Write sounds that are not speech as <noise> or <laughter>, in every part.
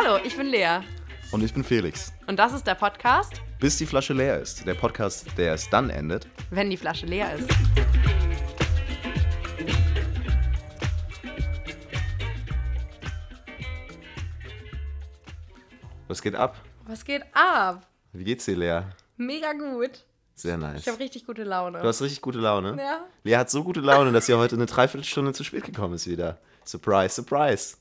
Hallo, ich bin Lea. Und ich bin Felix. Und das ist der Podcast, Bis die Flasche leer ist. Der Podcast, der es dann endet. wenn die Flasche leer ist. Was geht ab? Was geht ab? Wie geht's dir, Lea? Mega gut. Sehr nice. Ich habe richtig gute Laune. Du hast richtig gute Laune. Ja. Lea hat so gute Laune, dass sie heute eine Dreiviertelstunde zu spät gekommen ist wieder. Surprise, surprise.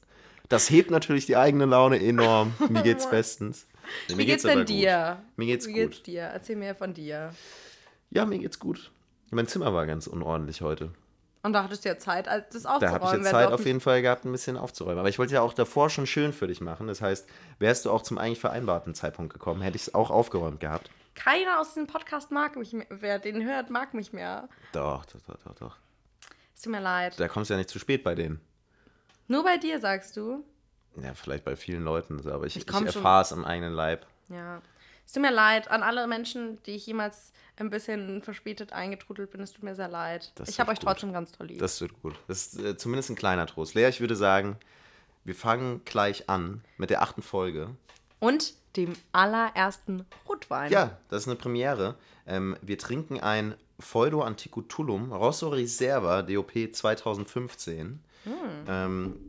Das hebt natürlich die eigene Laune enorm. <laughs> Mir geht's bestens. Nee, Wie geht's aber denn gut. dir? Mir geht's Wie gut. geht's dir? Erzähl mir von dir. Ja, mir geht's gut. Mein Zimmer war ganz unordentlich heute. Und da hattest du ja Zeit, das Da aufzuräumen. habe ich jetzt wenn Zeit auf jeden Fall gehabt, ein bisschen aufzuräumen. Aber ich wollte ja auch davor schon schön für dich machen. Das heißt, wärst du auch zum eigentlich vereinbarten Zeitpunkt gekommen, hätte ich es auch aufgeräumt gehabt. Keiner aus diesem Podcast mag mich mehr. Wer den hört, mag mich mehr. Doch, doch, doch, doch, doch. Es tut mir leid. Da kommst du ja nicht zu spät bei denen. Nur bei dir, sagst du? Ja, vielleicht bei vielen Leuten, aber ich, Ich ich, erfahre es am eigenen Leib. Ja. Es tut mir leid an alle Menschen, die ich jemals ein bisschen verspätet eingetrudelt bin. Es tut mir sehr leid. Das ich habe euch gut. trotzdem ganz toll lieb. Das wird gut. Das ist äh, zumindest ein kleiner Trost. Lea, ich würde sagen, wir fangen gleich an mit der achten Folge. Und dem allerersten Rotwein. Ja, das ist eine Premiere. Ähm, wir trinken ein Feudo Antico Tullum Rosso Reserva DOP 2015. Hm. Ähm,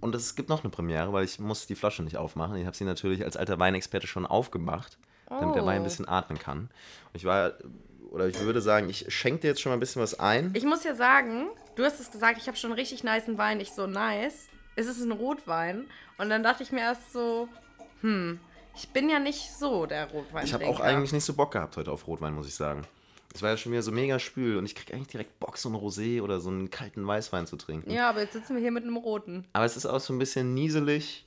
und es gibt noch eine Premiere, weil ich muss die Flasche nicht aufmachen. Ich habe sie natürlich als alter Weinexperte schon aufgemacht, damit der Wein ein Oh. bisschen atmen kann. Und ich war, oder ich würde sagen, ich schenke dir jetzt schon mal ein bisschen was ein. Ich muss ja sagen, du hast es gesagt, ich habe schon einen richtig niceen Wein. Ich so, nice. Es ist ein Rotwein. Und dann dachte ich mir erst so, hm, ich bin ja nicht so der Rotwein. Ich habe auch eigentlich nicht so Bock gehabt heute auf Rotwein, muss ich sagen. Es war ja schon wieder so mega spül und ich krieg eigentlich direkt Bock, so einen Rosé oder so einen kalten Weißwein zu trinken. Ja, aber jetzt sitzen wir hier mit einem roten. Aber es ist auch so ein bisschen nieselig.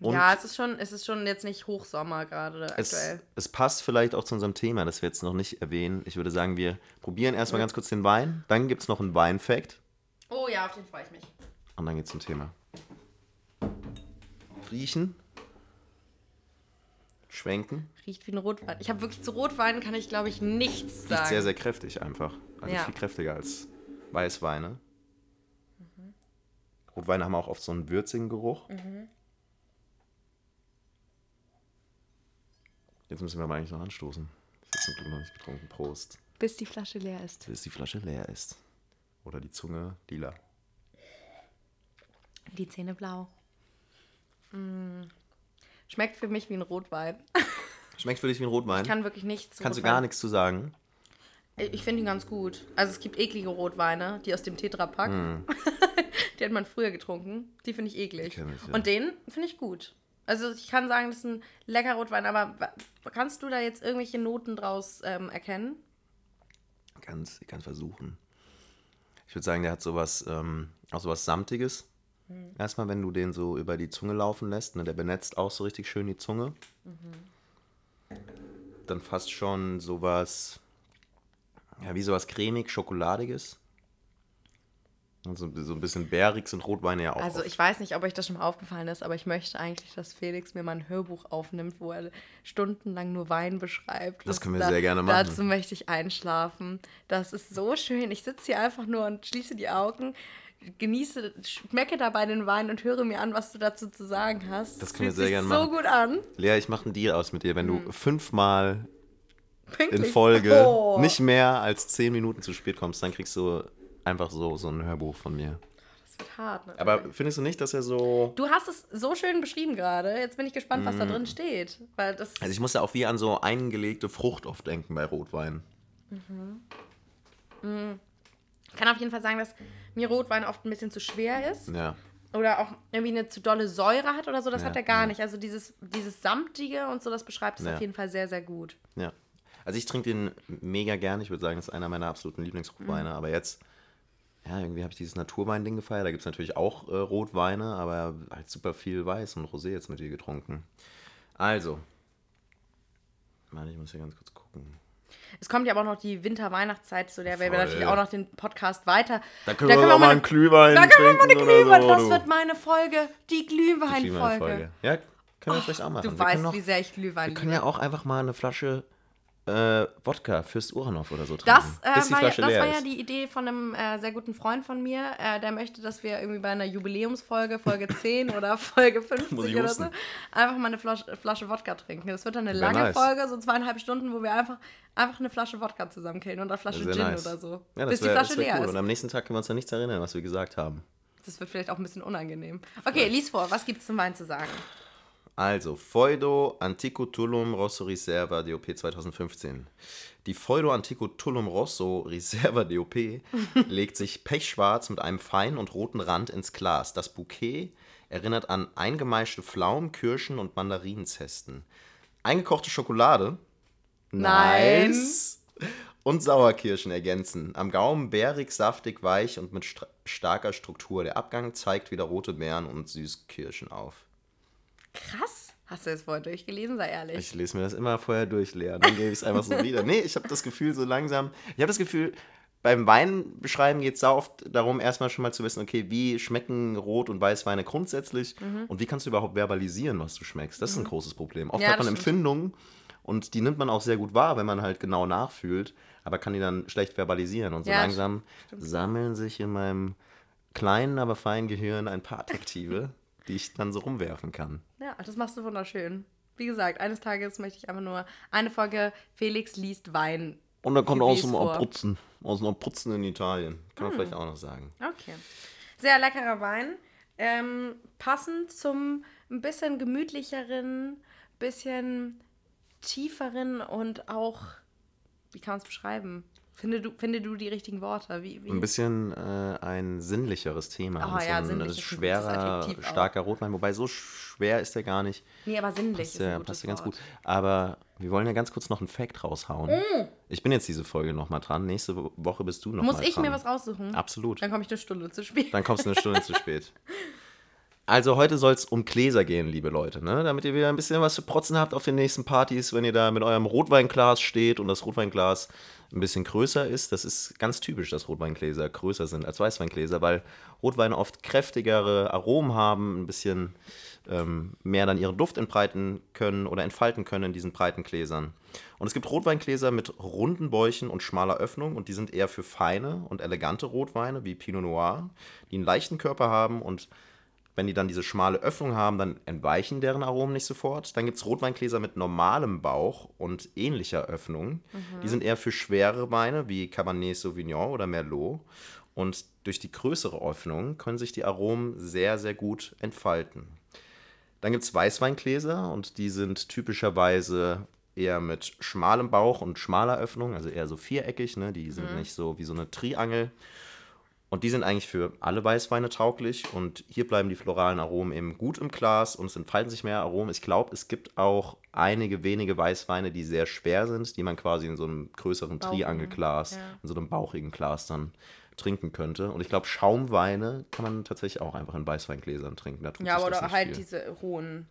Und ja, es ist schon, es ist schon jetzt nicht Hochsommer gerade es, aktuell. es passt vielleicht auch zu unserem Thema, das wir jetzt noch nicht erwähnen. Ich würde sagen, wir probieren erstmal ganz kurz den Wein. Dann gibt es noch einen Weinfact Oh ja, auf den freue ich mich. und dann geht's zum Thema. Riechen. Schwenken. Riecht wie ein Rotwein. Ich habe wirklich zu Rotwein kann ich glaube ich nichts Riecht sagen. sehr, sehr kräftig einfach. Also Ja. viel kräftiger als Weißweine. Rotweine haben auch oft so einen würzigen Geruch. Jetzt müssen wir aber eigentlich noch anstoßen. Ich habe zum Glück noch nicht getrunken. Prost. Bis die Flasche leer ist. Bis die Flasche leer ist. Oder die Zunge lila. Die Zähne blau. Mm. Schmeckt für mich wie ein Rotwein. Schmeckt für dich wie ein Rotwein? Ich kann wirklich nichts. Kannst du Rotwein. gar nichts zu sagen? Ich finde ihn ganz gut. Also es gibt eklige Rotweine, die aus dem Tetrapack. <laughs> die hat man früher getrunken. Die finde ich eklig. Ich, ja. Und den finde ich gut. Also ich kann sagen, das ist ein lecker Rotwein, aber kannst du da jetzt irgendwelche Noten draus ähm, erkennen? Ganz, ich kann versuchen. Ich würde sagen, der hat sowas, ähm, auch sowas Samtiges. Erstmal, wenn du den so über die Zunge laufen lässt, ne, der benetzt auch so richtig schön die Zunge. Dann fast schon sowas, ja, wie sowas cremig, schokoladiges. Und so, ein bisschen bärig sind Rotweine ja auch. Also oft. ich weiß nicht, ob euch das schon mal aufgefallen ist, aber ich möchte eigentlich, dass Felix mir mal ein Hörbuch aufnimmt, wo er stundenlang nur Wein beschreibt. Das können wir sehr gerne machen. Dazu möchte ich einschlafen. Das ist so schön. Ich sitze hier einfach nur und schließe die Augen, genieße, schmecke dabei den Wein und höre mir an, was du dazu zu sagen hast. Das können wir sehr gerne so machen. gut an. Lea, ich mache einen Deal aus mit dir. Wenn Hm. du fünfmal in Pünktlich. Folge Oh. nicht mehr als zehn Minuten zu spät kommst, dann kriegst du einfach so, so ein Hörbuch von mir. Das wird hart. Ne? Aber findest du nicht, dass er so. du hast es so schön beschrieben gerade. Jetzt bin ich gespannt, was da drin steht. Weil das Also ich muss ja auch wie an so eingelegte Frucht oft denken bei Rotwein. Ich kann auf jeden Fall sagen, dass mir Rotwein oft ein bisschen zu schwer ist. Ja. oder auch irgendwie eine zu dolle Säure hat oder so, das Ja, hat er gar ja. nicht. Also dieses, dieses Samtige und so, das beschreibt es auf jeden Fall sehr, sehr gut. Ja. Also ich trinke den mega gern. Ich würde sagen, das ist einer meiner absoluten Lieblingsrotweine. Mhm. Aber jetzt, ja, irgendwie habe ich dieses Naturwein-Ding gefeiert. Da gibt es natürlich auch äh, Rotweine, aber halt super viel Weiß und Rosé jetzt mit dir getrunken. Also. Mann, ich muss hier ganz kurz gucken. Es kommt ja aber auch noch die Winter-Weihnachtszeit, zu der werden wir natürlich auch noch den Podcast weiter. Da können wir doch mal einen Glühwein Da können wir mal eine Glühwein. so, Das du. wird meine Folge, die Glühwein-Folge. Glühweinfolge. Ja, können wir vielleicht auch machen. Du wir weißt, können, wie sehr ich Glühwein wir können liebe. ja auch einfach mal eine Flasche äh, Wodka Fürst Uranov oder so trinken. Das, äh, war, ja, das war ja die Idee von einem äh, sehr guten Freund von mir. Äh, der möchte, dass wir irgendwie bei einer Jubiläumsfolge, Folge <laughs> 10 oder Folge Muss 50 ich oder so, einfach mal eine Flasche, Flasche Wodka trinken. Das wird dann eine Wär lange nice. Folge, so zweieinhalb Stunden, wo wir einfach, einfach eine Flasche Wodka zusammenkillen und eine Flasche Gin nice. oder so. Ja, bis das die wäre Flasche wär leer cool. ist. Und am nächsten Tag können wir uns an nichts erinnern, was wir gesagt haben. Das wird vielleicht auch ein bisschen unangenehm. Okay, lies vor. Was gibt's zum Wein zu sagen? Also, Feudo Antico Tullum Rosso Riserva DOP 2015. Die Feudo Antico Tullum Rosso Riserva DOP <laughs> legt sich pechschwarz mit einem feinen und roten Rand ins Glas. Das Bouquet erinnert an eingemeischte Pflaumen, Kirschen und Mandarinenzesten. Eingekochte Schokolade. Nein. Nice. Und Sauerkirschen ergänzen. Am Gaumen bärig, saftig, weich und mit stra- starker Struktur. Der Abgang zeigt wieder rote Beeren und Süßkirschen auf. Krass. Hast du das vorher durchgelesen? Sei ehrlich. Ich lese mir das immer vorher durch, Lea. Dann gebe ich es einfach so wieder. Nee, ich habe das Gefühl, so langsam. Ich habe das Gefühl, beim Wein beschreiben geht es sehr oft darum, erstmal schon mal zu wissen, okay, wie schmecken Rot- und Weißweine grundsätzlich Mhm. und wie kannst du überhaupt verbalisieren, was du schmeckst. Das ist ein großes Problem. Oft Ja, hat man stimmt. Empfindungen und die nimmt man auch sehr gut wahr, wenn man halt genau nachfühlt, aber kann die dann schlecht verbalisieren. Und so Ja, langsam sammeln sich in meinem kleinen, aber feinen Gehirn ein paar Adjektive, <laughs> die ich dann so rumwerfen kann. Ja, das machst du wunderschön. Wie gesagt, eines Tages möchte ich einfach nur eine Folge Felix liest Wein. Und dann kommt aus dem. Abruzzen. Aus dem Abruzzen in Italien. Kann man Hm. vielleicht auch noch sagen. Okay. Sehr leckerer Wein. Ähm, passend zum ein bisschen gemütlicheren, bisschen tieferen und auch, wie kann man es beschreiben? Finde du, finde du die richtigen Worte? Wie, wie? Ein bisschen äh, ein sinnlicheres Thema. Ja, ein sinnlich ist ein gutes schwerer, Adjektiv auch. starker Rotwein. Wobei so schwer ist der gar nicht. nee, aber sinnlich Passt ja, passt ja ganz gut. Aber wir wollen ja ganz kurz noch einen Fact raushauen. Ich bin jetzt diese Folge nochmal dran. Nächste Wo- Woche bist du nochmal Muss dran. ich mir was raussuchen? Absolut. Dann komme ich eine Stunde zu spät. Dann kommst du eine Stunde zu <laughs> spät. Also heute soll es um Gläser gehen, liebe Leute, ne? damit ihr wieder ein bisschen was zu protzen habt auf den nächsten Partys, wenn ihr da mit eurem Rotweinglas steht und das Rotweinglas ein bisschen größer ist. Das ist ganz typisch, dass Rotweingläser größer sind als Weißweingläser, weil Rotweine oft kräftigere Aromen haben, ein bisschen ähm, mehr dann ihren Duft entbreiten können oder entfalten können in diesen breiten Gläsern. Und es gibt Rotweingläser mit runden Bäuchen und schmaler Öffnung und die sind eher für feine und elegante Rotweine wie Pinot Noir, die einen leichten Körper haben und wenn die dann diese schmale Öffnung haben, dann entweichen deren Aromen nicht sofort. Dann gibt es Rotweingläser mit normalem Bauch und ähnlicher Öffnung. Die sind eher für schwere Weine wie Cabernet Sauvignon oder Merlot. Und durch die größere Öffnung können sich die Aromen sehr, sehr gut entfalten. Dann gibt es Weißweingläser und die sind typischerweise eher mit schmalem Bauch und schmaler Öffnung, also eher so viereckig. Ne? Die sind nicht so wie so eine Triangel. Und die sind eigentlich für alle Weißweine tauglich. Und hier bleiben die floralen Aromen eben gut im Glas und es entfalten sich mehr Aromen. Ich glaube, es gibt auch einige wenige Weißweine, die sehr schwer sind, die man quasi in so einem größeren Triangelglas, ja. in so einem bauchigen Glas dann trinken könnte. Und ich glaube, Schaumweine kann man tatsächlich auch einfach in Weißweingläsern trinken. Ja, oder halt viel. diese hohen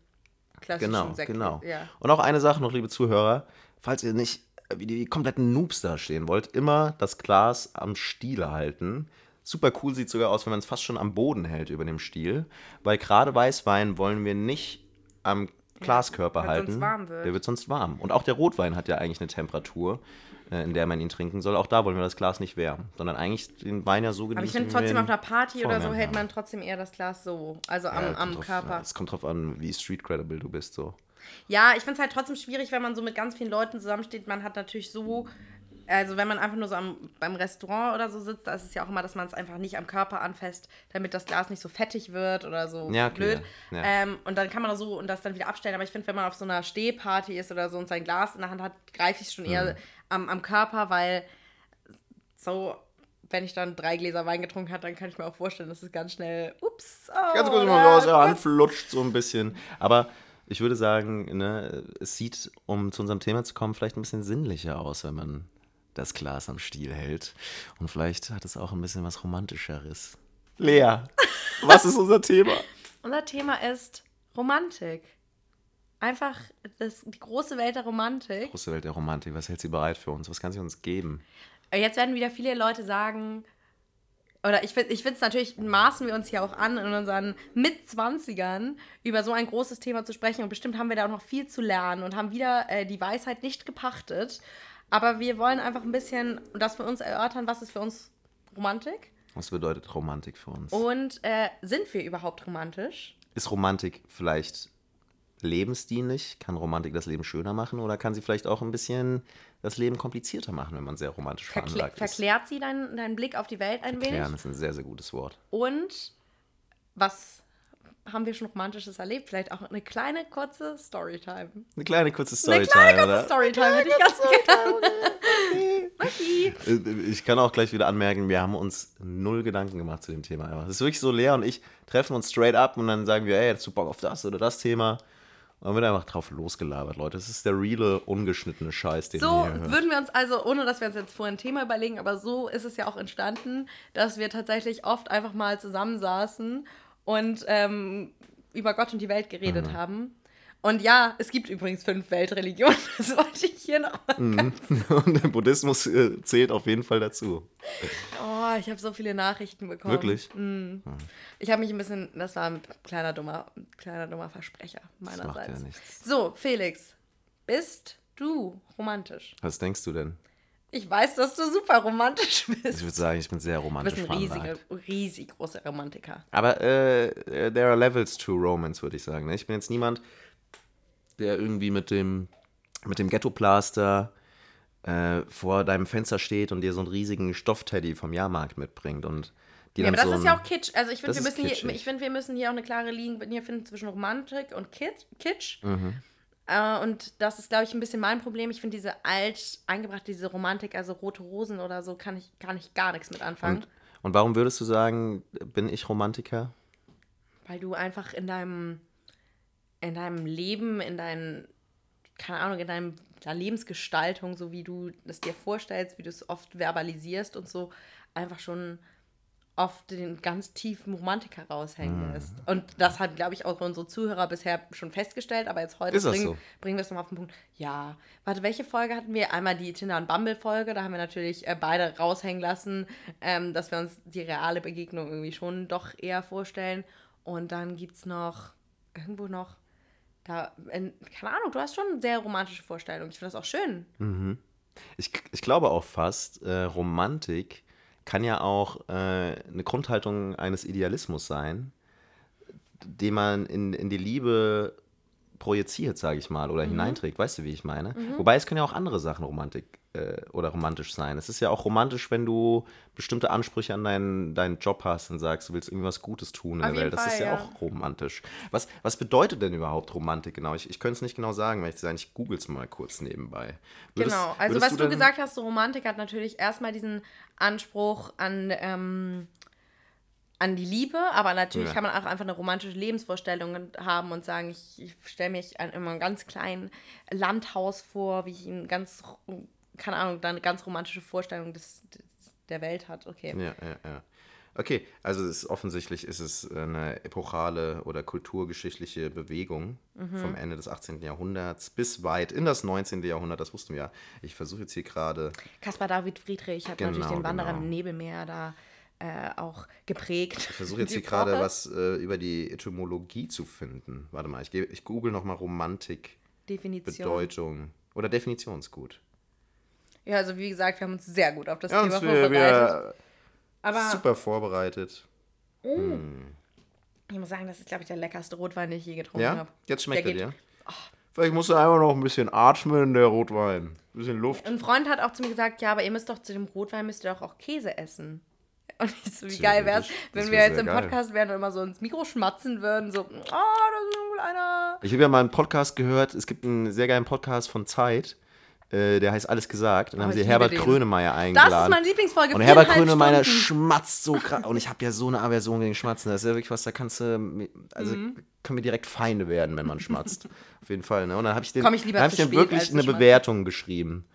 klassischen Genau, Sekte. genau. Ja. Und auch eine Sache noch, liebe Zuhörer, falls ihr nicht äh, wie die kompletten Noobs da stehen wollt, immer das Glas am Stiel halten. Super cool sieht sogar aus, wenn man es fast schon am Boden hält über dem Stiel, weil gerade Weißwein wollen wir nicht am Glaskörper sonst halten. warm wird. Der wird sonst warm. Und auch der Rotwein hat ja eigentlich eine Temperatur, äh, in der man ihn trinken soll. Auch da wollen wir das Glas nicht wärmen, sondern eigentlich den Wein ja so genießen. Aber ich finde trotzdem auf einer Party oder so hält man trotzdem eher das Glas so, also am, Ja, am Körper. Es kommt drauf an, wie street credible du bist. So. Ja, ich finde es halt trotzdem schwierig, wenn man so mit ganz vielen Leuten zusammensteht. Man hat natürlich so, also wenn man einfach nur so am, beim Restaurant oder so sitzt, da ist es ja auch immer, dass man es einfach nicht am Körper anfasst, damit das Glas nicht so fettig wird oder so Ja, okay, blöd. ja, ja. Ähm, und dann kann man so und das dann wieder abstellen. Aber ich finde, wenn man auf so einer Stehparty ist oder so und sein Glas in der Hand hat, greife ich es schon Mhm. eher am, am Körper, weil so, wenn ich dann drei Gläser Wein getrunken habe, dann kann ich mir auch vorstellen, dass es ganz schnell, ups, oh, Ganz kurz mal aus der Hand flutscht so ein bisschen. Aber ich würde sagen, ne, es sieht, um zu unserem Thema zu kommen, vielleicht ein bisschen sinnlicher aus, wenn man das Glas am Stiel hält. Und vielleicht hat es auch ein bisschen was Romantischeres. Lea, was ist unser Thema? Unser Thema ist Romantik. Einfach das, die große Welt der Romantik. Große Welt der Romantik, was hält sie bereit für uns? Was kann sie uns geben? Jetzt werden wieder viele Leute sagen, oder ich finde es natürlich, maßen wir uns hier auch an, in unseren Mitzwanzigern über so ein großes Thema zu sprechen. Und bestimmt haben wir da auch noch viel zu lernen und haben wieder äh, die Weisheit nicht gepachtet. Aber wir wollen einfach ein bisschen das für uns erörtern, was ist für uns Romantik? Was bedeutet Romantik für uns? Und äh, sind wir überhaupt romantisch? Ist Romantik vielleicht lebensdienlich? Kann Romantik das Leben schöner machen oder kann sie vielleicht auch ein bisschen das Leben komplizierter machen, wenn man sehr romantisch Verkl veranlagt ist? verklärt sie deinen deinen Blick auf die Welt ein Verklären wenig? ist ein sehr, sehr gutes Wort. Und was haben wir schon Romantisches erlebt? Vielleicht auch eine kleine, kurze Storytime. Eine kleine kurze Eine Storytime, kleine, kurze oder? Storytime hätte ich ganz gerne. Okay. Äh, Ich kann auch gleich wieder anmerken, wir haben uns null Gedanken gemacht zu dem Thema. einfach. Es ist wirklich so, Lea und ich treffen uns straight up und dann sagen wir, ey, hast du Bock auf das oder das Thema? Und dann wird einfach drauf losgelabert, Leute. Das ist der reale, ungeschnittene Scheiß, den So ihr hier hört. würden wir uns also, ohne dass wir uns jetzt vorher ein Thema überlegen, aber so ist es ja auch entstanden, dass wir tatsächlich oft einfach mal zusammensaßen und ähm, über Gott und die Welt geredet Mhm. haben. Und ja, es gibt übrigens fünf Weltreligionen. <laughs> Das wollte ich hier noch mal Mhm. <laughs> Und der Buddhismus äh, zählt auf jeden Fall dazu. Oh, ich habe so viele Nachrichten bekommen. Wirklich? Ich habe mich ein bisschen, das war ein kleiner dummer, kleiner dummer Versprecher macht meinerseits. ja nichts. So, Felix, bist du romantisch? Was denkst du denn? Ich weiß, dass du super romantisch Ich bist. würde sagen, ich bin sehr Du romantisch bist ein riesiger, riesig großer Romantiker. Aber äh, äh, there are levels to romance, würde ich sagen. Ne? Ich bin jetzt niemand, der irgendwie mit dem, mit dem Ghetto-Plaster äh, vor deinem Fenster steht und dir so einen riesigen Stoffteddy vom Jahrmarkt mitbringt und Ja, aber das so ist ja auch Kitsch. Also ich finde, wir, müssen hier- ich find, wir müssen hier auch eine klare Linie finden zwischen Romantik und Kit Kitsch. Mhm. Äh, und das ist, glaube ich, ein bisschen mein Problem. Ich finde diese alt eingebrachte, diese Romantik, also rote Rosen oder so, kann ich, kann ich gar nichts mit anfangen. Und, und warum würdest du sagen, bin ich Romantiker? Weil du einfach in deinem, in deinem Leben, in deinen, keine Ahnung, in deinem, deiner Lebensgestaltung, so wie du es dir vorstellst, wie du es oft verbalisierst und so, einfach schon oft den ganz tiefen Romantiker raushängen Mhm. lässt. Und das hat, glaube ich, auch unsere Zuhörer bisher schon festgestellt, aber jetzt heute bringen, so? bringen wir es nochmal auf den Punkt. Ja, warte, welche Folge hatten wir? Einmal die Tinder und Bumble-Folge, da haben wir natürlich äh, beide raushängen lassen, ähm, dass wir uns die reale Begegnung irgendwie schon doch eher vorstellen. Und dann gibt es noch, irgendwo noch, da, in, keine Ahnung, du hast schon sehr romantische Vorstellungen. Ich finde das auch schön. Ich, ich glaube auch fast, äh, Romantik kann ja auch äh, eine Grundhaltung eines Idealismus sein, den man in, in die Liebe projiziert, sage ich mal, oder hineinträgt. Weißt du, wie ich meine? Wobei es können ja auch andere Sachen Romantik äh, oder romantisch sein. Es ist ja auch romantisch, wenn du bestimmte Ansprüche an deinen, deinen Job hast und sagst, du willst irgendwas Gutes tun in Auf der Welt. Das ist Fall, ja, ja. auch romantisch. Was, was bedeutet denn überhaupt Romantik genau? Ich, ich könnte es nicht genau sagen, weil ich sagen, ich google es mal kurz nebenbei. Würdest- genau. Also, was du denn- gesagt hast, so Romantik hat natürlich erstmal diesen Anspruch an, ähm, an die Liebe, aber natürlich Ja. kann man auch einfach eine romantische Lebensvorstellung haben und sagen, ich, ich stelle mich an immer ein ganz kleinen Landhaus vor, wie ich ein ganz, keine Ahnung, da eine ganz romantische Vorstellung des, des, der Welt hat. Okay. Ja, ja, ja. Okay, also es ist, offensichtlich ist es eine epochale oder kulturgeschichtliche Bewegung Mhm. vom Ende des 18. Jahrhunderts bis weit in das 19. Jahrhundert, das wussten wir ja. Ich versuche jetzt hier gerade, Caspar David Friedrich hat Genau, natürlich den Wanderer genau. im Nebelmeer da äh, auch geprägt. ich versuche <laughs> jetzt hier gerade was äh, über die Etymologie zu finden. Warte mal, ich, ich google nochmal Romantik, Definition. Bedeutung oder Definitionsgut. Ja, also wie gesagt, wir haben uns sehr gut auf das Ja, Thema vorbereitet. wir Aber super vorbereitet. ich muss sagen, das ist, glaube ich, der leckerste Rotwein, den ich je getrunken Ja, habe. jetzt schmeckt er dir. Vielleicht musst du einfach noch ein bisschen atmen, der Rotwein. Ein bisschen Luft. Ein Freund hat auch zu mir gesagt, ja, aber ihr müsst doch zu dem Rotwein müsst ihr doch auch Käse essen. <laughs> Und ich so, wie geil wäre es, wenn wir jetzt im geil. Podcast wären und immer so ins Mikro schmatzen würden, so, oh, das ist ein kleiner. Ich habe ja mal einen Podcast gehört. Es gibt einen sehr geilen Podcast von Zeit. Äh, Der heißt Alles gesagt. Und dann Oh, haben sie Herbert den. Grönemeyer Das eingeladen. ist meine Lieblingsfolge. und Herbert Grönemeyer Stunden. schmatzt so <laughs> krass. Und ich habe ja so eine Aversion gegen Schmatzen. Das ist ja wirklich was, da kannst du. Also Mhm. können wir direkt Feinde werden, wenn man schmatzt. <laughs> Auf jeden Fall. Ne? Und dann habe ich, den- Komm ich dann hab ich als wirklich eine. Bewertung geschrieben.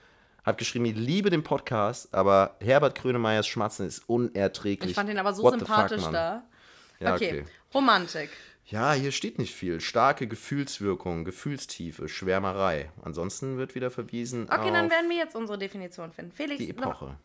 Hab geschrieben, ich liebe den Podcast, aber Herbert Grönemeyers Schmatzen ist unerträglich. Ich fand den aber so What sympathisch fuck, da. Ja, okay. okay. Romantik. Ja, hier steht nicht viel. Starke Gefühlswirkung, Gefühlstiefe, Schwärmerei. Ansonsten wird wieder verwiesen Okay, auf dann werden wir jetzt unsere Definition finden. Felix, die noch- Epoche.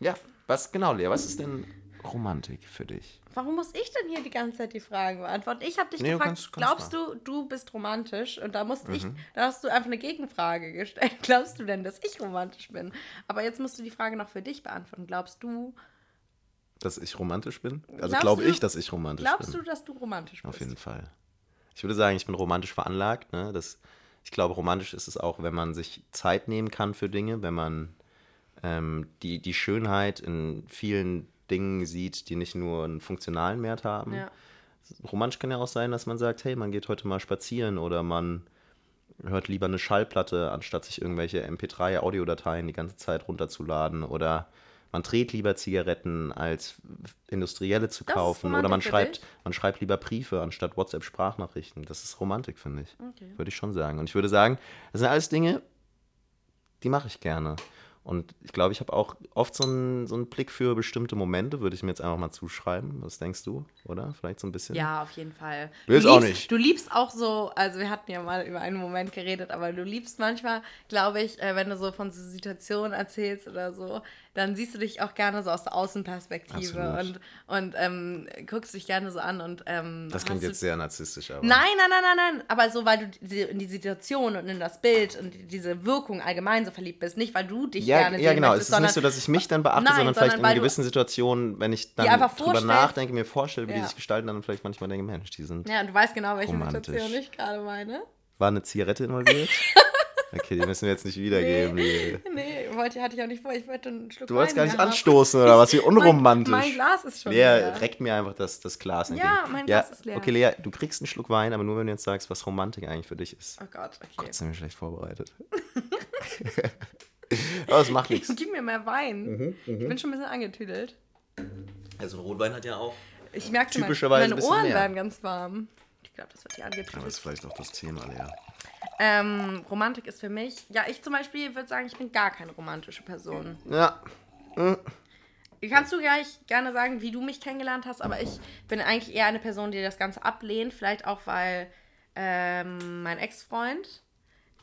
Ja, was genau, Lea? Was ist denn Romantik für dich? Warum muss ich denn hier die ganze Zeit die Fragen beantworten? Ich habe dich Nee, gefragt, kannst- kannst glaubst du, du bist romantisch? Und da musste ich, da hast du einfach eine Gegenfrage gestellt. <laughs> Glaubst du denn, dass ich romantisch bin? Aber jetzt musst du die Frage noch für dich beantworten. Glaubst du, Dass ich romantisch bin? Also Glaubst glaube ich, dass ich romantisch glaubst bin. du, dass du romantisch bist? Auf jeden Fall. Ich würde sagen, ich bin romantisch veranlagt. Ne? Das, ich glaube, romantisch ist es auch, wenn man sich Zeit nehmen kann für Dinge, wenn man ähm, die, die Schönheit in vielen Dingen sieht, die nicht nur einen funktionalen Wert haben. Ja. Romantisch kann ja auch sein, dass man sagt, hey, man geht heute mal spazieren oder man hört lieber eine Schallplatte, anstatt sich irgendwelche MP3-Audiodateien die ganze Zeit runterzuladen oder man dreht lieber Zigaretten, als industrielle zu Das kaufen oder man schreibt, man schreibt lieber Briefe anstatt WhatsApp-Sprachnachrichten. Das ist Romantik, finde ich. Okay. Würde ich schon sagen. Und ich würde sagen, das sind alles Dinge, die mache ich gerne. Und ich glaube, ich habe auch oft so einen, so einen Blick für bestimmte Momente, würde ich mir jetzt einfach mal zuschreiben. Was denkst du, oder? Vielleicht so ein bisschen? Ja, auf jeden Fall. Will es du auch liebst, nicht. Du liebst auch so, also wir hatten ja mal über einen Moment geredet, aber du liebst manchmal, glaube ich, äh, wenn du so von so Situationen erzählst oder so, dann siehst du dich auch gerne so aus der Außenperspektive Absolut. und, und ähm, guckst dich gerne so an und ähm, Das klingt jetzt sehr narzisstisch, aber. Nein, nein, nein, nein, nein. Aber so, weil du die- in die Situation und in das Bild und diese Wirkung allgemein so verliebt bist. Nicht, weil du dich Ja, gerne ja genau. möchtest, es ist nicht so, dass ich mich dann beachte, Nein, sondern sondern vielleicht in gewissen Situationen, wenn ich dann drüber nachdenke, mir vorstelle, wie die Ja. sich gestalten, dann vielleicht manchmal denke, Mensch, die sind. Ja, und du weißt genau, welche Romantisch. Situation ich gerade meine. War eine Zigarette involviert? <laughs> okay, die müssen wir jetzt nicht wiedergeben. Die. Nee, wollte, hatte ich auch nicht vor. Ich wollte einen Schluck Du wolltest gar nicht haben. anstoßen oder was? Wie unromantisch. Mein, mein Glas ist schon Lea, leer. reckt mir einfach das, das Glas entgegen. Ja, mein Glas ist leer. Okay, Lea, du kriegst einen Schluck Wein, aber nur wenn du jetzt sagst, was Romantik eigentlich für dich ist. Oh Gott, okay. Gott, sind wir schlecht vorbereitet. <laughs> aber es macht nichts. Gib mir mehr Wein. Mhm, Ich bin schon ein bisschen angetüdelt. Also ein Rotwein hat ja auch. Ich merke schon, Typischerweise ein meine bisschen Ohren mehr. werden ganz warm. Ich glaube, das wird Aber angetüdelt. das ist vielleicht auch das Thema, Lea. Ähm, Romantik ist für mich, ja, ich zum Beispiel würde sagen, ich bin gar keine romantische Person. Ja, Kannst du gleich gerne sagen, wie du mich kennengelernt hast, aber ich bin eigentlich eher eine Person, die das Ganze ablehnt. Vielleicht auch, weil ähm, mein Ex-Freund,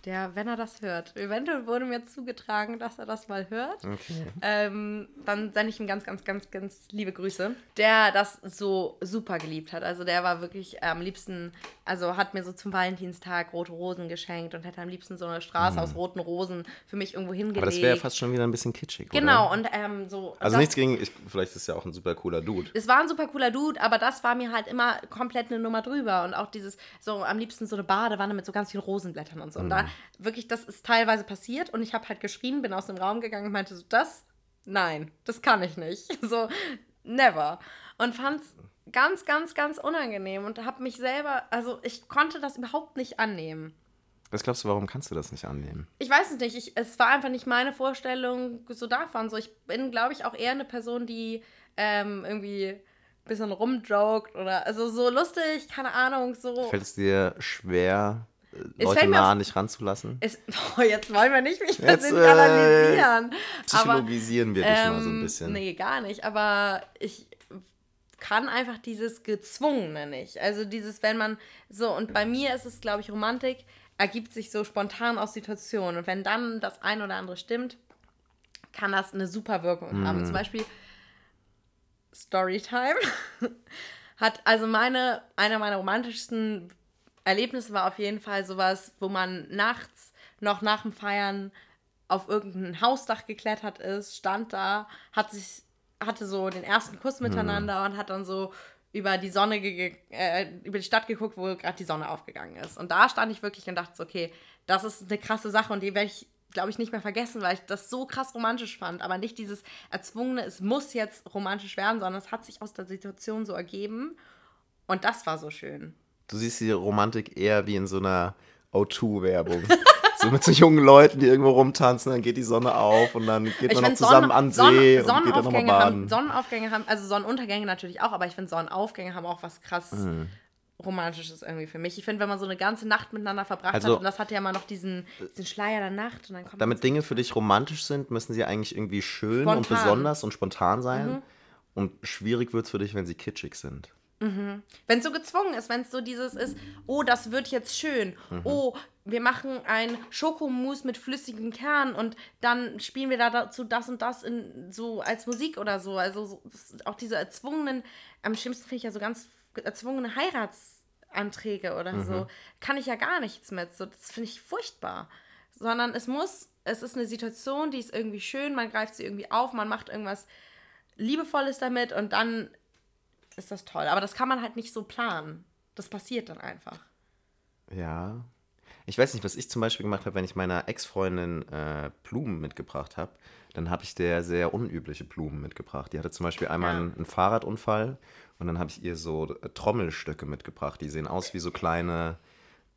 der, wenn er das hört, eventuell wurde mir zugetragen, dass er das mal hört. okay. Ähm, dann sende ich ihm ganz, ganz, ganz, ganz liebe Grüße. Der das so super geliebt hat. Also der war wirklich am liebsten, also hat mir so zum Valentinstag rote Rosen geschenkt und hätte am liebsten so eine Straße aus roten Rosen für mich irgendwo hingelegt. Mhm. Aber das wäre ja fast schon wieder ein bisschen kitschig, Genau, oder? und ähm, so. Also nichts gegen, ich, vielleicht ist es ja auch ein super cooler Dude. es war ein super cooler Dude, aber das war mir halt immer komplett eine Nummer drüber. Und auch dieses, so am liebsten so eine Badewanne mit so ganz vielen Rosenblättern und so. Und Mhm. da wirklich, das ist teilweise passiert. Und ich habe halt geschrien, bin aus dem Raum gegangen und meinte so, das, nein, das kann ich nicht. <laughs> So, never. Und fand's ganz, ganz, ganz unangenehm und habe mich selber, also ich konnte das überhaupt nicht annehmen. Was glaubst du, warum kannst du das nicht annehmen? Ich weiß es nicht. Ich, es war einfach nicht meine Vorstellung so davon. So, ich bin, glaube ich, auch eher eine Person, die ähm, irgendwie ein bisschen rumjoked oder also so lustig, keine Ahnung, so. Fällt es dir schwer, Es Leute fällt mir nah auf- an dich ranzulassen? Es, <laughs> oh, jetzt wollen wir nicht mich Jetzt, persönlich äh, analysieren. aber Psychologisieren wir dich mal so ein ähm, bisschen. Nee, gar nicht. Aber ich kann einfach dieses Gezwungene nicht. Also dieses, wenn man so, und bei mir ist es, glaube ich, Romantik, ergibt sich so spontan aus Situationen. Und wenn dann das ein oder andere stimmt, kann das eine super Wirkung haben. Zum Beispiel Storytime <laughs> hat, also meine, einer meiner romantischsten Erlebnisse war auf jeden Fall sowas, wo man nachts noch nach dem Feiern auf irgendein Hausdach geklettert ist, stand da, hat sich, hatte so den ersten Kuss miteinander und hat dann so über die Sonne, äh, über die Stadt geguckt, wo gerade die Sonne aufgegangen ist. Und da stand ich wirklich und dachte so, okay, das ist eine krasse Sache und die werde ich, glaube ich, nicht mehr vergessen, weil ich das so krass romantisch fand. Aber nicht dieses erzwungene, es muss jetzt romantisch werden, sondern es hat sich aus der Situation so ergeben. Und das war so schön. Du siehst die Romantik eher wie in so einer O2-Werbung. <laughs> so mit so jungen Leuten, die irgendwo rumtanzen, dann geht die Sonne auf und dann geht man noch zusammen Sonnen- an See und geht dann nochmal Sonnenaufgänge baden. haben, Sonnenaufgänge haben, also Sonnenuntergänge natürlich auch, aber ich finde Sonnenaufgänge haben auch was krass Mhm. Romantisches irgendwie für mich. Ich finde, wenn man so eine ganze Nacht miteinander verbracht Also- hat und das hat ja immer noch diesen, diesen Schleier der Nacht und dann kommt Damit Dinge für dich romantisch sind, müssen sie eigentlich irgendwie schön und Spontan. besonders und spontan sein. Mhm. Und schwierig wird es für dich, wenn sie kitschig sind. Wenn es so gezwungen ist, wenn es so dieses ist, oh, das wird jetzt schön, oh, wir machen ein Schokomousse mit flüssigem Kern und dann spielen wir da dazu das und das in so als Musik oder so. Also so, auch diese erzwungenen, am schlimmsten finde ich ja so ganz erzwungene Heiratsanträge oder so, kann ich ja gar nichts mit. So, das finde ich furchtbar. Sondern es muss, es ist eine Situation, die ist irgendwie schön, man greift sie irgendwie auf, man macht irgendwas Liebevolles damit und dann ist das toll. Aber das kann man halt nicht so planen. Das passiert dann einfach. Ja. Ich weiß nicht, was ich zum Beispiel gemacht habe, wenn ich meiner Ex-Freundin äh, Blumen mitgebracht habe, dann habe ich der sehr unübliche Blumen mitgebracht. Die hatte zum Beispiel einmal Ja. einen, einen Fahrradunfall und dann habe ich ihr so äh, Trommelstöcke mitgebracht. Die sehen aus wie so kleine,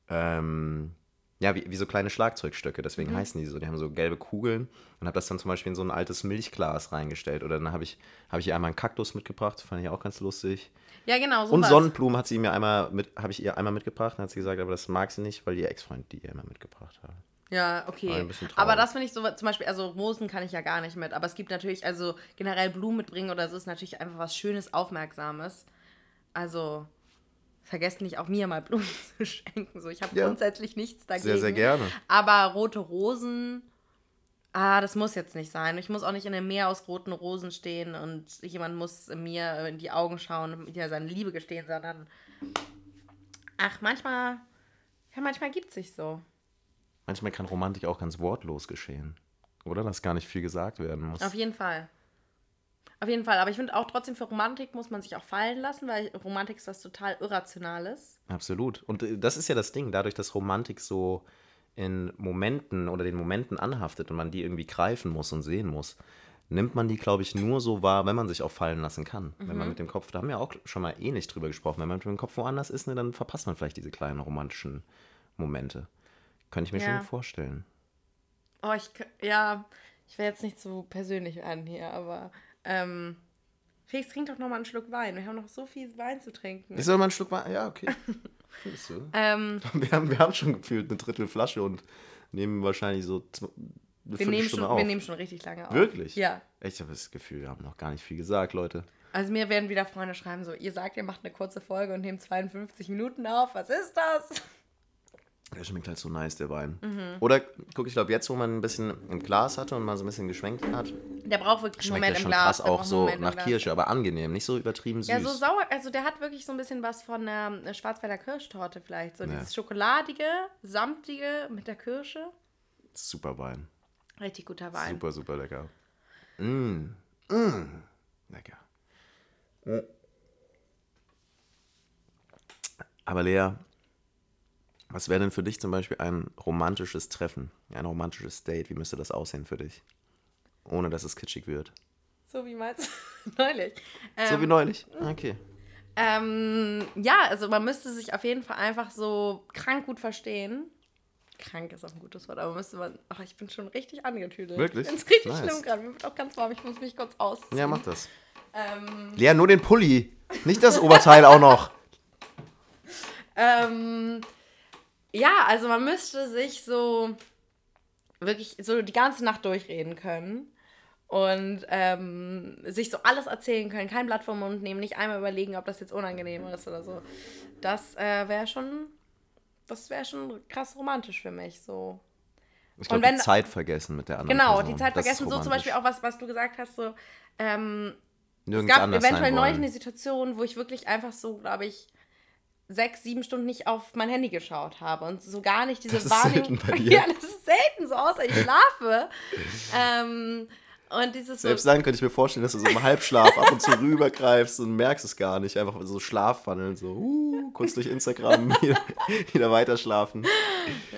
ähm, ja, wie, wie so kleine Schlagzeugstöcke, deswegen heißen die so. Die haben so gelbe Kugeln und habe das dann zum Beispiel in so ein altes Milchglas reingestellt. Oder dann habe ich, habe ich ihr einmal einen Kaktus mitgebracht, fand ich auch ganz lustig. Ja, genau. Und sowas. Sonnenblumen hat sie mir einmal mit, habe ich ihr einmal mitgebracht. Dann hat sie gesagt, aber das mag sie nicht, weil ihr Ex-Freund die ihr immer mitgebracht hat. Ja, okay. Aber das finde ich so, zum Beispiel, also Rosen kann ich ja gar nicht mit. Aber es gibt natürlich, also generell Blumen mitbringen oder so ist natürlich einfach was Schönes, Aufmerksames. Also vergesst nicht, auch mir mal Blumen <laughs> zu schenken. So, ich habe Ja. grundsätzlich nichts dagegen. Sehr, sehr gerne. Aber rote Rosen, ah, das muss jetzt nicht sein. Ich muss auch nicht in einem Meer aus roten Rosen stehen und jemand muss mir in die Augen schauen und mir seine Liebe gestehen, sondern ach, manchmal, ja, manchmal gibt es sich so. Manchmal kann Romantik auch ganz wortlos geschehen. Oder? Dass gar nicht viel gesagt werden muss. Auf jeden Fall. Auf jeden Fall. Aber ich finde auch trotzdem für Romantik muss man sich auch fallen lassen, weil Romantik ist was total Irrationales. Absolut. Und äh, das ist ja das Ding, dadurch, dass Romantik so in Momenten oder den Momenten anhaftet und man die irgendwie greifen muss und sehen muss, nimmt man die, glaube ich, nur so wahr, wenn man sich auch fallen lassen kann. Wenn man mit dem Kopf, da haben wir auch schon mal ähnlich drüber gesprochen, wenn man mit dem Kopf woanders ist, ne, dann verpasst man vielleicht diese kleinen romantischen Momente. Könnte ich mir Ja. schon vorstellen. Oh, ich, ja, ich will jetzt nicht zu persönlich werden hier, aber ähm, Felix, trink doch noch mal einen Schluck Wein. Wir haben noch so viel Wein zu trinken. Ich soll mal ein Stück Wein. Ja, okay. <laughs> Findest du? Ähm, <laughs> Wir haben, wir haben schon gefühlt eine Drittel Flasche und nehmen wahrscheinlich so eine wir, nehmen schon, auf. wir nehmen schon richtig lange auf. Wirklich? Ja. Ich habe das Gefühl, wir haben noch gar nicht viel gesagt, Leute. Also mir werden wieder Freunde schreiben so, ihr sagt, ihr macht eine kurze Folge und nehmt 52 Minuten auf. Was ist das? Der schmeckt halt so nice, der Wein. Mhm. Oder, guck, ich glaube, jetzt, wo man ein bisschen im Glas hatte und mal so ein bisschen geschwenkt hat, Der braucht wirklich einen schmeckt Moment der im schon Glas. krass auch so im nach. Kirsche, aber angenehm, nicht so übertrieben süß. Ja, so sauer, also der hat wirklich so ein bisschen was von der äh, Schwarzwälder Kirschtorte vielleicht. So Ja. dieses schokoladige, samtige mit der Kirsche. Super Wein. Richtig guter Wein. Super, super lecker. Mm. Mm. Lecker. Aber Lea, was wäre denn für dich zum Beispiel ein romantisches Treffen? Ein romantisches Date? Wie müsste das aussehen für dich? Ohne dass es kitschig wird. So wie meinst <laughs> neulich. So Ähm, wie neulich? Okay. ähm, ja, also man müsste sich auf jeden Fall einfach so krank gut verstehen. Krank ist auch ein gutes Wort, aber müsste man. Ach, ich bin schon richtig angetüdelt. Wirklich? Ich finde richtig Nice. schlimm gerade. Mir wird auch ganz warm. Ich muss mich kurz ausziehen. Ja, mach das. Ähm, Lea, nur den Pulli. Nicht das Oberteil auch noch. <laughs> Ähm, ja, also man müsste sich so wirklich so die ganze Nacht durchreden können und ähm, sich so alles erzählen können, kein Blatt vom Mund nehmen, nicht einmal überlegen, ob das jetzt unangenehm ist oder so. Das äh, wäre schon, das wäre schon krass romantisch für mich so. Ich Und glaube, die wenn- Zeit vergessen mit der anderen Genau, Person. die Zeit Das vergessen, so zum. Beispiel auch was, was du gesagt hast, so ähm, es gab eventuell neulich eine Situation, wo ich wirklich einfach so, glaube ich, sechs, sieben Stunden nicht auf mein Handy geschaut habe und so gar nicht diese Das ist Wahrnehmung. selten bei <laughs> dir. Ja, das ist selten, so außer ich schlafe. ähm, und dieses so, Selbst dann könnte ich mir vorstellen, dass du so im Halbschlaf ab und zu rübergreifst und merkst es gar nicht. Einfach so Schlafwandeln, so uh, kurz durch Instagram <laughs> wieder, wieder weiter schlafen.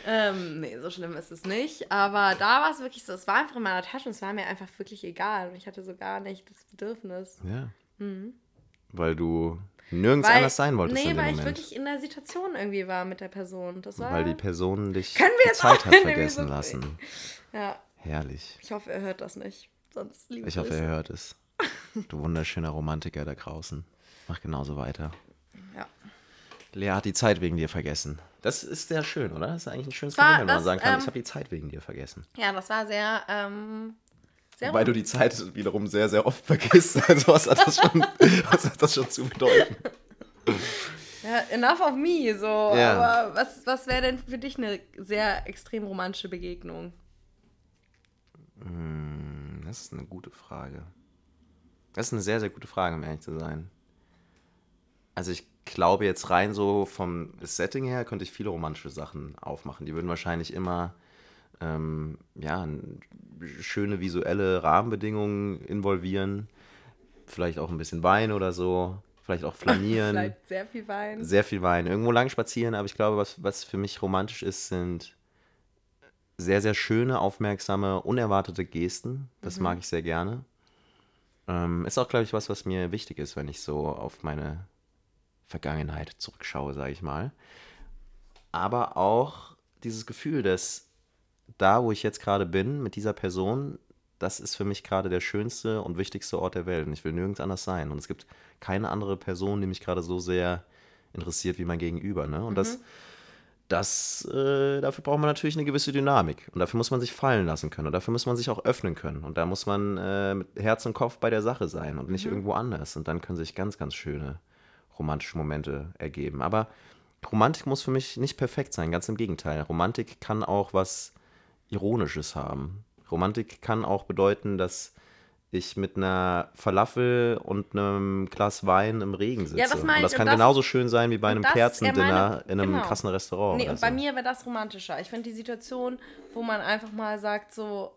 ähm, nee, so schlimm ist es nicht. Aber da war es wirklich so, es war einfach in meiner Tasche und es war mir einfach wirklich egal. Und ich hatte so gar nicht das Bedürfnis. Ja. Weil du nirgends anders sein wolltest nee, weil ich Moment. wirklich in der Situation irgendwie war mit der Person. Das war, weil die Person dich Können wir die jetzt Zeit hat <laughs> vergessen so- lassen. ja, Herrlich. ich hoffe, er hört das nicht. Sonst liebe Ich hoffe, Grüße. er hört es. Du wunderschöner Romantiker da draußen. Mach genauso weiter. Ja. Lea hat die Zeit wegen dir vergessen. Das ist sehr schön, oder? Das ist eigentlich ein schönes Kompliment, wenn man sagen kann, ähm, ich habe die Zeit wegen dir vergessen. Ja, das war sehr, ähm, sehr Wobei du die Zeit wiederum sehr, sehr oft vergisst. <laughs> Also was hat das schon, was hat das schon zu bedeuten? Ja, enough of me, so. Ja. Aber was, was wäre denn für dich eine sehr extrem romantische Begegnung? Hm, das ist eine gute Frage. Das ist eine sehr, sehr gute Frage, um ehrlich zu sein. Also ich glaube jetzt rein so vom Setting her könnte ich viele romantische Sachen aufmachen. Die würden wahrscheinlich immer ähm, ja, schöne visuelle Rahmenbedingungen involvieren. Vielleicht auch ein bisschen Wein oder so. Vielleicht auch flanieren. <laughs> Vielleicht sehr viel Wein. sehr viel Wein. Irgendwo lang spazieren, aber ich glaube, was, was für mich romantisch ist, sind sehr, sehr schöne, aufmerksame, unerwartete Gesten. Das mag ich sehr gerne. Ähm, ist auch, glaube ich, was, was mir wichtig ist, wenn ich so auf meine Vergangenheit zurückschaue, sage ich mal. Aber auch dieses Gefühl, dass da, wo ich jetzt gerade bin, mit dieser Person, das ist für mich gerade der schönste und wichtigste Ort der Welt. Und ich will nirgends anders sein. Und es gibt keine andere Person, die mich gerade so sehr interessiert wie mein Gegenüber. Ne? Und das, das äh, dafür braucht man natürlich eine gewisse Dynamik. Und dafür muss man sich fallen lassen können. Und dafür muss man sich auch öffnen können. Und da muss man äh, mit Herz und Kopf bei der Sache sein und nicht irgendwo anders. Und dann können sich ganz, ganz schöne romantische Momente ergeben. Aber Romantik muss für mich nicht perfekt sein, ganz im Gegenteil. Romantik kann auch was Ironisches haben. Romantik kann auch bedeuten, dass ich mit einer Falafel und einem Glas Wein im Regen sitze. das meine und das ich. kann das- genauso schön sein wie bei einem Kerzendinner in einem genau. krassen Restaurant. Nee, und bei so. mir wäre das romantischer. Ich finde die Situation, wo man einfach mal sagt, so,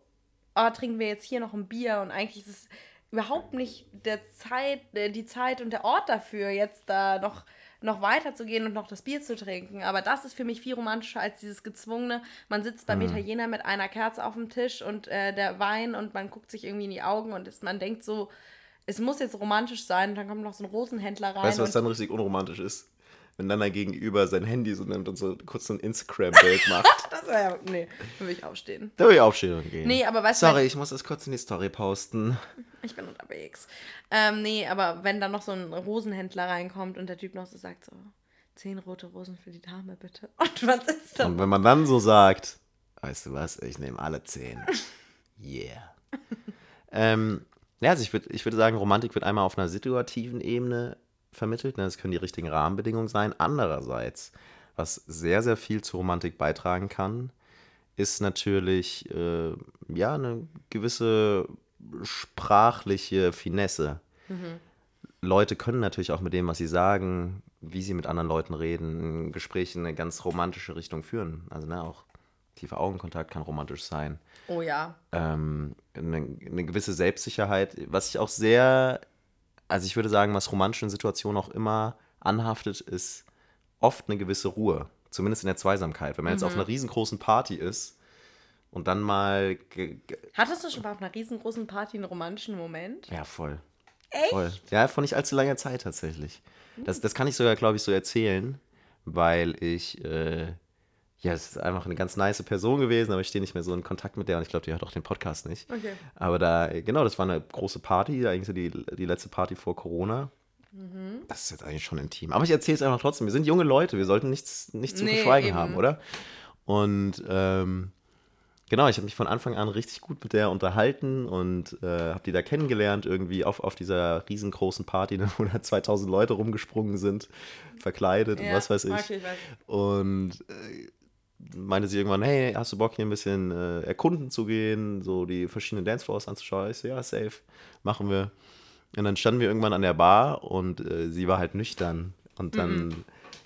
ah, trinken wir jetzt hier noch ein Bier und eigentlich ist es überhaupt nicht der Zeit, äh, die Zeit und der Ort dafür, jetzt da noch, noch weiterzugehen und noch das Bier zu trinken. Aber das ist für mich viel romantischer als dieses gezwungene. Man sitzt beim Italiener mit einer Kerze auf dem Tisch und äh, der Wein und man guckt sich irgendwie in die Augen und ist, man denkt so, es muss jetzt romantisch sein und dann kommt noch so ein Rosenhändler rein. Weißt du, was dann richtig unromantisch ist? Wenn dann dein Gegenüber sein Handy so nimmt und so kurz so ein Instagram-Bild <laughs> macht. das wäre ja, nee, dann will ich aufstehen. Da will ich aufstehen und gehen. Nee, aber weißt du, Sorry, ich muss das kurz in die Story posten. Ich bin unterwegs. Ähm, nee, aber wenn dann noch so ein Rosenhändler reinkommt und der Typ noch so sagt, so, zehn rote Rosen für die Dame, bitte. <laughs> Und was ist das? Und wenn man dann so sagt, weißt du was, ich nehme alle zehn. Yeah. <laughs> ähm, ja, also ich würde ich würde sagen, Romantik wird einmal auf einer situativen Ebene vermittelt. Ne? Das können die richtigen Rahmenbedingungen sein. Andererseits, was sehr, sehr viel zur Romantik beitragen kann, ist natürlich äh, ja eine gewisse sprachliche Finesse. Leute können natürlich auch mit dem, was sie sagen, wie sie mit anderen Leuten reden, ein Gespräch in eine ganz romantische Richtung führen. Also ne, auch tiefer Augenkontakt kann romantisch sein. Oh ja. Ähm, eine, eine gewisse Selbstsicherheit, was ich auch sehr, also ich würde sagen, was romantischen Situationen auch immer anhaftet, ist oft eine gewisse Ruhe. Zumindest in der Zweisamkeit. Wenn man jetzt auf einer riesengroßen Party ist und dann mal, Hattest du schon mal auf einer riesengroßen Party einen romantischen Moment? ja voll. Echt? Voll. Ja, vor nicht allzu langer Zeit tatsächlich. Das, das kann ich sogar, glaube ich, so erzählen, weil ich, äh, ja, es ist einfach eine ganz nice Person gewesen, aber ich stehe nicht mehr so in Kontakt mit der und ich glaube, die hört auch den Podcast nicht. Okay. Aber da, genau, das war eine große Party, eigentlich so die, die letzte Party vor Corona. Das ist jetzt eigentlich schon intim. Aber ich erzähle es einfach trotzdem. Wir sind junge Leute, wir sollten nichts, nichts zu Nee, verschweigen eben. haben, oder? Und ähm, genau, ich habe mich von Anfang an richtig gut mit der unterhalten und äh, habe die da kennengelernt, irgendwie auf, auf dieser riesengroßen Party, <laughs> ne, wo da 2000 Leute rumgesprungen sind, verkleidet und Ja, was weiß ich. okay, ich weiß. Und äh, meinte sie irgendwann, hey, hast du Bock hier ein bisschen äh, erkunden zu gehen, so die verschiedenen Dancefloors anzuschauen? Ich so, ja, safe, machen wir. Und dann standen wir irgendwann an der Bar und äh, sie war halt nüchtern. Und dann,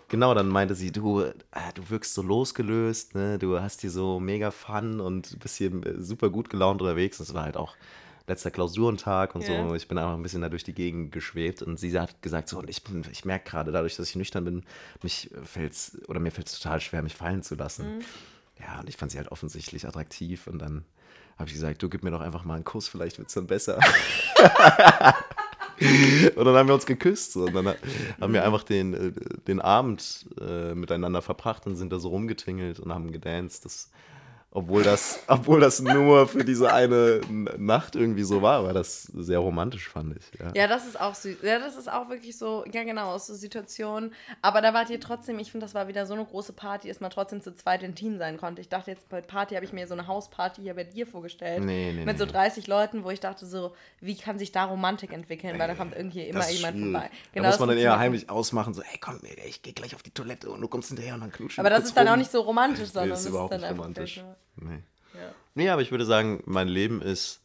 genau, dann meinte sie, du, äh, du wirkst so losgelöst, ne? du hast hier so mega Fun und bist hier äh, super gut gelaunt unterwegs. Das war halt auch letzter Klausurentag und Ja. so. Ich bin einfach ein bisschen da durch die Gegend geschwebt und sie hat gesagt, so, und ich, bin- ich merke gerade, dadurch, dass ich nüchtern bin, mich fällt's, oder mir fällt es total schwer, mich fallen zu lassen. Ja, und ich fand sie halt offensichtlich attraktiv und dann habe ich gesagt, du gib mir doch einfach mal einen Kuss, vielleicht wird es dann besser. <laughs> und dann haben wir uns geküsst so, und dann haben wir einfach den, äh, den Abend äh, miteinander verbracht und sind da so rumgetingelt und haben gedanced. Das Obwohl das, <laughs> obwohl das nur für diese eine Nacht irgendwie so war, war das sehr romantisch, fand ich. Ja, Ja, das ist auch süß. Ja, das ist auch wirklich so, ja genau, so Situationen. Aber da wart ihr trotzdem, ich finde, das war wieder so eine große Party, dass man trotzdem zu zweit intim sein konnte. Ich dachte jetzt bei Party habe ich mir so eine Hausparty hier bei dir vorgestellt. Nee, nee, Mit so nee. 30 Leuten, wo ich dachte so, wie kann sich da Romantik entwickeln? Weil da kommt irgendwie immer jemand schwierig. vorbei. da muss man dann eher heimlich ausmachen, so, hey komm, ich gehe gleich auf die Toilette und du kommst hinterher und dann knutschen Aber das ist dann rum. auch nicht so romantisch, sondern Nee, das ist ist überhaupt dann nicht einfach romantisch. nur- Nee. Ja. Nee, aber ich würde sagen, mein Leben ist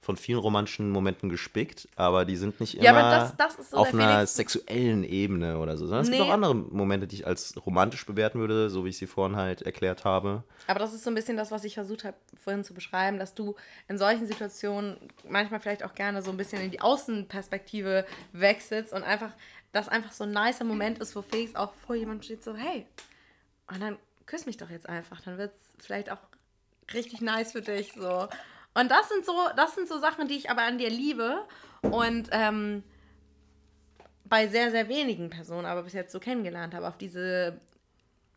von vielen romantischen Momenten gespickt, aber die sind nicht immer Ja, aber das- das ist so auf einer sexuellen Ebene oder so, sondern es Nee. gibt auch andere Momente, die ich als romantisch bewerten würde, so wie ich sie vorhin halt erklärt habe. Aber das ist so ein bisschen das, was ich versucht habe vorhin zu beschreiben, dass du in solchen Situationen manchmal vielleicht auch gerne so ein bisschen in die Außenperspektive wechselst und einfach, dass einfach so ein nicer Moment ist, wo Felix auch vor jemandem steht, so, hey, und dann küss mich doch jetzt einfach, dann wird es vielleicht auch richtig nice für dich, so. Und das sind so, das sind so Sachen, die ich aber an dir liebe und ähm, bei sehr, sehr wenigen Personen aber bis jetzt so kennengelernt habe, auf diese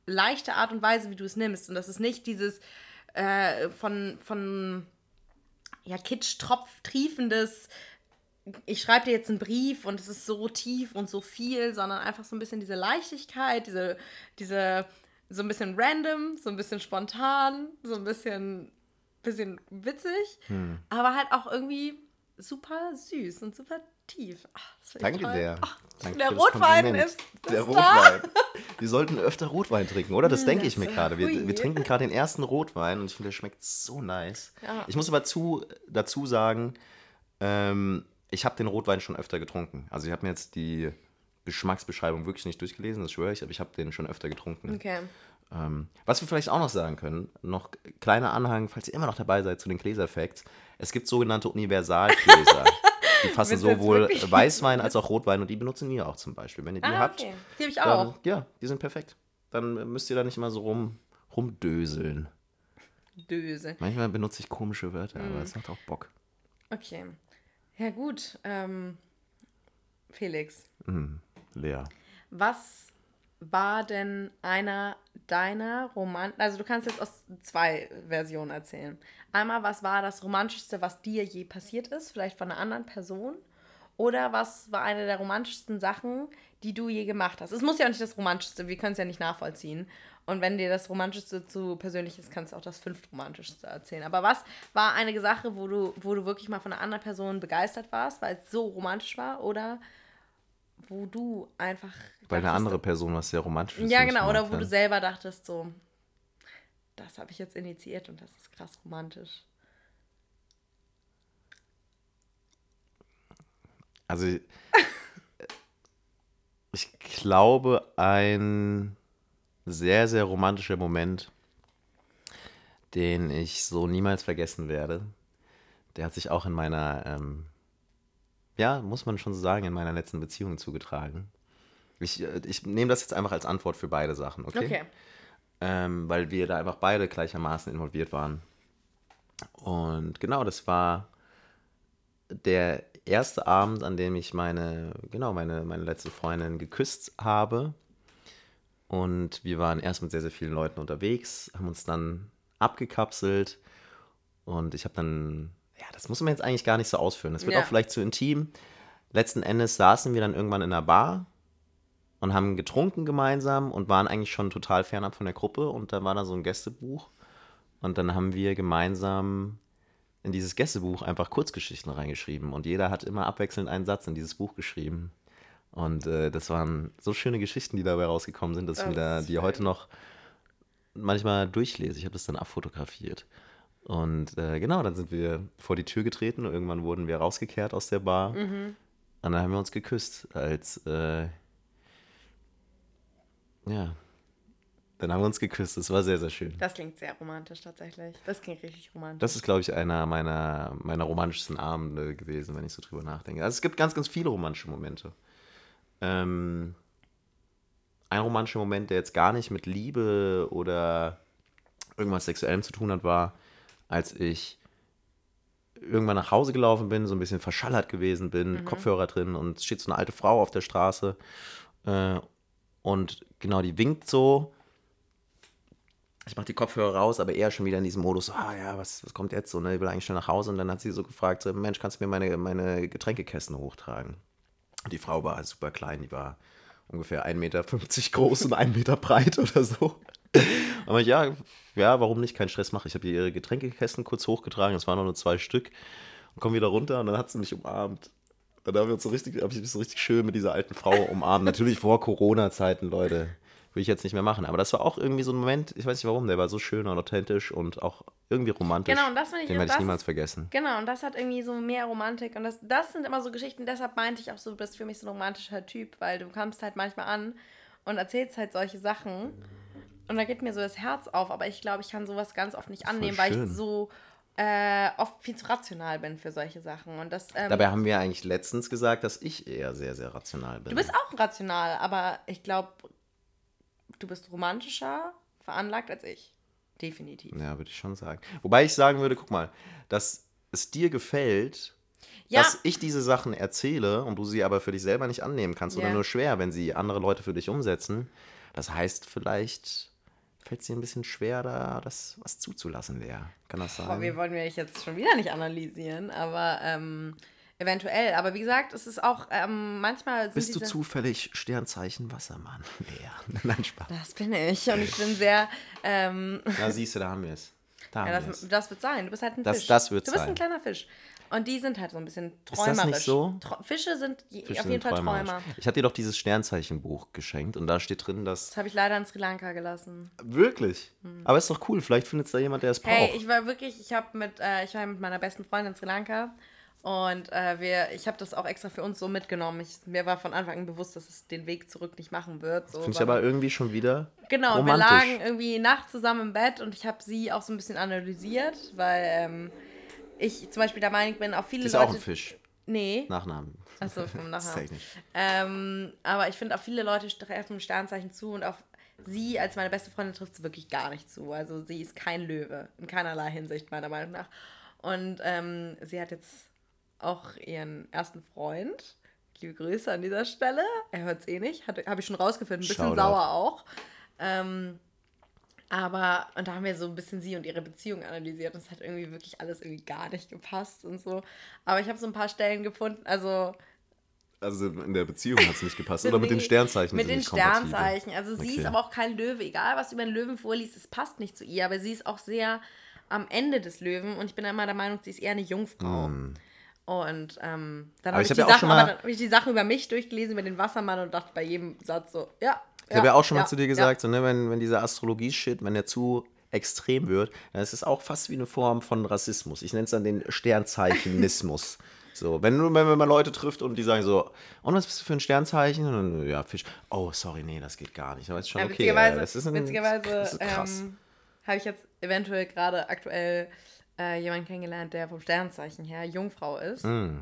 leichte Art und Weise, wie du es nimmst. Und das ist nicht dieses äh, von, von ja, Kitsch-Tropf triefendes, ich schreibe dir jetzt einen Brief und es ist so tief und so viel, sondern einfach so ein bisschen diese Leichtigkeit, diese, diese so ein bisschen random, so ein bisschen spontan, so ein bisschen, bisschen witzig, aber halt auch irgendwie super süß und super tief. Ach, Danke toll. dir. Ach, Danke der Rotwein ist, Der. Rotwein. <laughs> Wir sollten öfter Rotwein trinken, oder? Das denke ich mir gerade. Wir, wir trinken gerade den ersten Rotwein und ich finde, der schmeckt so nice. Ja. Ich muss aber zu, dazu sagen, ähm, ich habe den Rotwein schon öfter getrunken. Also ich habe mir jetzt die Geschmacksbeschreibung wirklich nicht durchgelesen, das schwöre ich, aber ich habe den schon öfter getrunken. Okay. Ähm, was wir vielleicht auch noch sagen können, noch kleiner Anhang, falls ihr immer noch dabei seid zu den Gläser-Facts. Es gibt sogenannte Universalgläser. <laughs> Die fassen sowohl <laughs> Weißwein als auch Rotwein und die benutzen wir auch zum Beispiel. Wenn ihr die Ah, habt, okay. Die habe ich dann, auch. ja, die sind perfekt. Dann müsst ihr da nicht immer so rum, rumdöseln. Döse. Manchmal benutze ich komische Wörter, Mhm. aber es macht auch Bock. Okay. Ja, gut. Ähm, Felix, Lea. was war denn einer deiner Roman... Also du kannst jetzt aus zwei Versionen erzählen. Einmal, was war das Romantischste, was dir je passiert ist? Vielleicht von einer anderen Person? Oder was war eine der romantischsten Sachen, die du je gemacht hast? Es muss ja auch nicht das Romantischste, wir können es ja nicht nachvollziehen. Und wenn dir das Romantischste zu persönlich ist, kannst du auch das fünftromantischste erzählen. Aber was war eine Sache, wo du, wo du wirklich mal von einer anderen Person begeistert warst, weil es so romantisch war? Oder wo du einfach. Weil eine dachtest, andere Person was sehr romantisches Ja, für mich genau. Oder wo du selber dachtest, so, das habe ich jetzt initiiert und das ist krass romantisch. Also ich, ich glaube, ein sehr, sehr romantischer Moment, den ich so niemals vergessen werde, der hat sich auch in meiner, ähm, ja, muss man schon so sagen, in meiner letzten Beziehung zugetragen. Ich, äh, ich nehme das jetzt einfach als Antwort für beide Sachen, okay? Okay. ähm, weil wir da einfach beide gleichermaßen involviert waren. Und genau, das war der erste Abend, an dem ich meine, genau, meine, meine letzte Freundin geküsst habe. Und wir waren erst mit sehr, sehr vielen Leuten unterwegs, haben uns dann abgekapselt. Und ich habe dann, ja, das muss man jetzt eigentlich gar nicht so ausführen. Das wird Ja. auch vielleicht zu intim. Letzten Endes saßen wir dann irgendwann in einer Bar und haben getrunken gemeinsam und waren eigentlich schon total fernab von der Gruppe. Und da war da so ein Gästebuch. Und dann haben wir gemeinsam in dieses Gästebuch einfach Kurzgeschichten reingeschrieben. Und jeder hat immer abwechselnd einen Satz in dieses Buch geschrieben. Und äh, das waren so schöne Geschichten, die dabei rausgekommen sind, dass ich Das mir da die heute noch manchmal durchlese. Ich habe das dann abfotografiert. Und äh, genau, dann sind wir vor die Tür getreten und irgendwann wurden wir rausgekehrt aus der Bar. Und dann haben wir uns geküsst als, äh, ja, dann haben wir uns geküsst. Das war sehr, sehr schön. Das klingt sehr romantisch tatsächlich. Das klingt richtig romantisch. Das ist, glaube ich, einer meiner, meiner romantischsten Abende gewesen, wenn ich so drüber nachdenke. Also es gibt ganz, ganz viele romantische Momente. Ähm, ein romantischer Moment, der jetzt gar nicht mit Liebe oder irgendwas Sexuellem zu tun hat, war, als ich irgendwann nach Hause gelaufen bin, so ein bisschen verschallert gewesen bin, Kopfhörer drin und es steht so eine alte Frau auf der Straße äh, und genau, die winkt so ich mache die Kopfhörer raus, aber eher schon wieder in diesem Modus, ah ja, was, was kommt jetzt so, ne? Ich will eigentlich schnell nach Hause und dann hat sie so gefragt, so, Mensch, kannst du mir meine, meine Getränkekästen hochtragen? Die Frau war super klein, die war ungefähr 1,50 Meter groß und 1 Meter breit <laughs> oder so. <laughs> Aber ja, ja, warum nicht? Kein Stress machen. Ich habe ihr ihre Getränkekästen kurz hochgetragen, es waren nur zwei Stück und komme wieder runter und dann hat sie mich umarmt. Dann haben wir uns so richtig, habe ich mich so richtig schön mit dieser alten Frau umarmt. Natürlich vor Corona-Zeiten, Leute. Will ich jetzt nicht mehr machen. Aber das war auch irgendwie so ein Moment, ich weiß nicht warum, der war so schön und authentisch und auch irgendwie romantisch. Genau, und das finde ich Den werde ich niemals vergessen. Genau, und das hat irgendwie so mehr Romantik. Und das, das sind immer so Geschichten, deshalb meinte ich auch so, du bist für mich so ein romantischer Typ, weil du kommst halt manchmal an und erzählst halt solche Sachen. Und da geht mir so das Herz auf, aber ich glaube, ich kann sowas ganz oft nicht annehmen, weil ich so äh, oft viel zu rational bin für solche Sachen. Und das, ähm, Dabei haben wir eigentlich letztens gesagt, dass ich eher sehr, sehr rational bin. du bist auch rational, aber ich glaube, du bist romantischer veranlagt als ich. Definitiv. Ja, würde ich schon sagen. Wobei ich sagen würde, guck mal, dass es dir gefällt, Ja, dass ich diese Sachen erzähle und du sie aber für dich selber nicht annehmen kannst oder Ja. nur schwer, wenn sie andere Leute für dich umsetzen. Das heißt, vielleicht fällt es dir ein bisschen schwer, da das was zuzulassen, Lea. Kann das Boah, sein? wir wollen wir jetzt schon wieder nicht analysieren, aber ähm, eventuell. Aber wie gesagt, es ist auch ähm, manchmal Bist du zufällig Sternzeichen Wassermann, <laughs> Lea? <laughs> Nein, Spaß. Das bin ich und ich bin sehr. Ähm, Na, siehst du, da haben wir es. Da <laughs> ja, das, das wird sein. Du bist halt ein Das- Fisch. das wird du bist sein. ein kleiner Fisch. Und die sind halt so ein bisschen das träumerisch. nicht so? Tro- Fische sind Fische auf jeden sind Fall träumerisch. Träumer. Ich hatte dir doch dieses Sternzeichenbuch geschenkt und da steht drin, dass. Das habe ich leider in Sri Lanka gelassen. Wirklich? Aber ist doch cool, vielleicht findet es da jemand, der es braucht. Hm. Hey, ich war wirklich, ich habe mit, äh, ich war mit meiner besten Freundin in Sri Lanka und äh, wir, ich habe das auch extra für uns so mitgenommen. Ich, mir war von Anfang an bewusst, dass es den Weg zurück nicht machen wird. So, Finde ich aber irgendwie schon wieder Genau, und wir romantisch. lagen irgendwie nachts zusammen im Bett und ich habe sie auch so ein bisschen analysiert, weil ähm, ich zum Beispiel der Meinung bin, auch viele ist Leute. auch ein Fisch. Nee. Nachnamen. Achso, vom Das <laughs> Nachnamen. Ähm, aber ich finde auch viele Leute treffen Sternzeichen zu und auf sie als meine beste Freundin trifft es wirklich gar nicht zu. Also sie ist kein Löwe, in keinerlei Hinsicht meiner Meinung nach. Und ähm, sie hat jetzt auch ihren ersten Freund. Liebe Grüße an dieser Stelle. Er hört es eh nicht, habe ich schon rausgefunden. Ein bisschen Shoutout. sauer auch. Ähm, aber, und da haben wir so ein bisschen sie und ihre Beziehung analysiert und es hat irgendwie wirklich alles irgendwie gar nicht gepasst und so. Aber ich habe so ein paar Stellen gefunden, also Also in der Beziehung hat es nicht gepasst. Oder mit den Sternzeichen Mit den kompatibel. Sternzeichen. Also sie Okay. ist aber auch kein Löwe. Egal, was du über den Löwen vorliest, es passt nicht zu ihr. Aber sie ist auch sehr am Ende des Löwen und ich bin immer der Meinung, sie ist eher eine Jungfrau. Und ähm, dann habe ich ich, hab ja Sachen, dann hab ich die Sachen über mich durchgelesen, über den Wassermann und dachte bei jedem Satz so, ja. Ich habe ja auch schon mal ja, zu dir ja. gesagt, so, ne, wenn, wenn dieser Astrologie-Shit, wenn der zu extrem wird, dann ist es auch fast wie eine Form von Rassismus. Ich nenne es dann den Sternzeichenismus. <laughs> so, wenn, wenn man Leute trifft und die sagen so, und was bist du für ein Sternzeichen? Und ja, Fisch. Oh, sorry, nee, das geht gar nicht. Aber ist schon Ja, okay. witzigerweise ja, das ist ein, witzigerweise ähm, habe ich jetzt eventuell gerade aktuell äh, jemanden kennengelernt, der vom Sternzeichen her Jungfrau ist. Mm.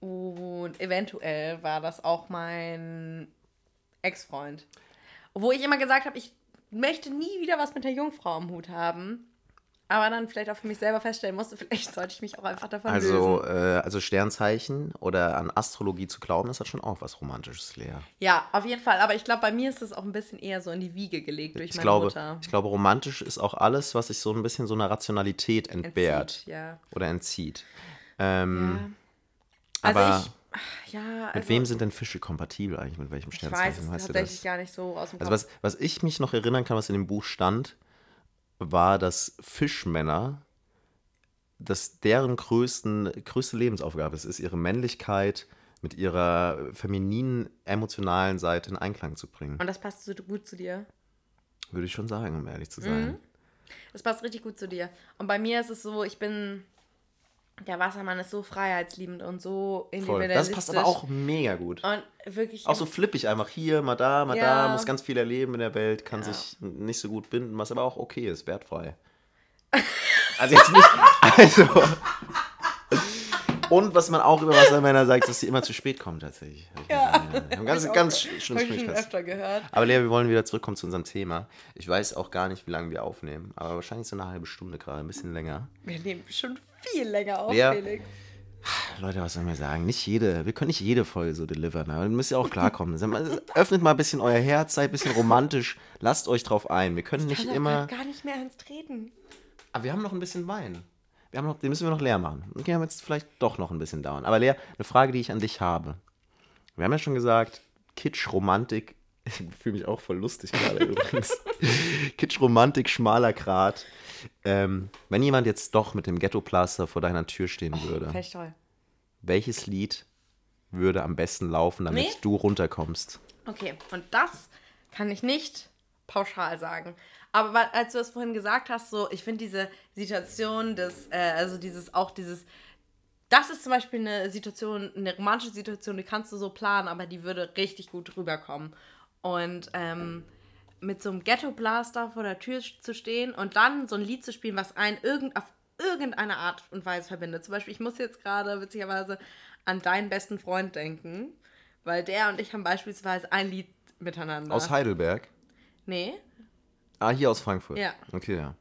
Und eventuell war das auch mein Ex-Freund. Wo ich immer gesagt habe, ich möchte nie wieder was mit der Jungfrau am Hut haben. Aber dann vielleicht auch für mich selber feststellen musste, <laughs> vielleicht sollte ich mich auch einfach davon Also, lösen. äh, also Sternzeichen oder an Astrologie zu glauben, das hat schon auch was Romantisches, Lea. Ja, auf jeden Fall. Aber ich glaube, bei mir ist es auch ein bisschen eher so in die Wiege gelegt durch Ich meine glaube, Mutter. ich glaube, romantisch ist auch alles, was sich so ein bisschen so einer Rationalität entbehrt Entzieht, Ja. oder entzieht. Ähm, ja. Also aber ich, ja, also mit wem sind denn Fische kompatibel eigentlich? Mit welchem ich Sternzeichen? weiß es weißt tatsächlich das? gar nicht so aus dem Kopf. Also was, was ich mich noch erinnern kann, was in dem Buch stand, war, dass Fischmänner, dass deren größten, größte Lebensaufgabe es ist, ihre Männlichkeit mit ihrer femininen, emotionalen Seite in Einklang zu bringen. Und das passt so gut zu dir. Würde ich schon sagen, um ehrlich zu Mhm. sein. Das passt richtig gut zu dir. Und bei mir ist es so, ich bin. Der Wassermann ist so freiheitsliebend und so individualistisch. Das passt aber auch mega gut. Und wirklich. Auch so flippig einfach hier, mal da, mal Ja. da, muss ganz viel erleben in der Welt, kann Ja. sich nicht so gut binden, was aber auch okay ist, wertfrei. <laughs> Also jetzt nicht, also. Und was man auch über Wassermänner sagt, dass sie immer zu spät kommen tatsächlich. Ja. gesehen, ja. Ganz, <laughs> ganz auch- schlimm Hab ich schon öfter gehört. Aber Lea, wir wollen wieder zurückkommen zu unserem Thema. Ich weiß auch gar nicht, wie lange wir aufnehmen, aber wahrscheinlich so eine halbe Stunde gerade, ein bisschen länger. Wir nehmen schon viel länger auf, Lea? Felix. Leute, was soll man sagen? Nicht jede, wir können nicht jede Folge so delivern, aber müsst ihr auch klarkommen. Öffnet mal ein bisschen euer Herz, seid ein bisschen romantisch, lasst euch drauf ein. Wir können nicht Kann immer. gar nicht mehr ins Treten. Aber wir haben noch ein bisschen Wein. Wir haben noch, den müssen wir noch leer machen. Okay, haben jetzt vielleicht doch noch ein bisschen dauern. Aber Lea, eine Frage, die ich an dich habe. Wir haben ja schon gesagt, Kitsch, Romantik. Ich fühle mich auch voll lustig gerade übrigens. <laughs> Kitsch, Romantik, schmaler Grat. Ähm, wenn jemand jetzt doch mit dem Ghetto-Plaster vor deiner Tür stehen würde, Fände ich toll. welches Lied würde am besten laufen, damit Nee. du runterkommst? Okay, und das kann ich nicht pauschal sagen. Aber als du das vorhin gesagt hast, so, ich finde diese Situation des, äh, also dieses, auch dieses, das ist zum Beispiel eine Situation, eine romantische Situation, die kannst du so planen, aber die würde richtig gut rüberkommen. Und ähm, mit so einem Ghetto-Blaster vor der Tür zu stehen und dann so ein Lied zu spielen, was einen irgend, auf irgendeine Art und Weise verbindet. Zum Beispiel, ich muss jetzt gerade witzigerweise an deinen besten Freund denken, weil der und ich haben beispielsweise ein Lied miteinander. Aus Heidelberg? Nee, Ah, hier aus Frankfurt. Ja. Okay, ja.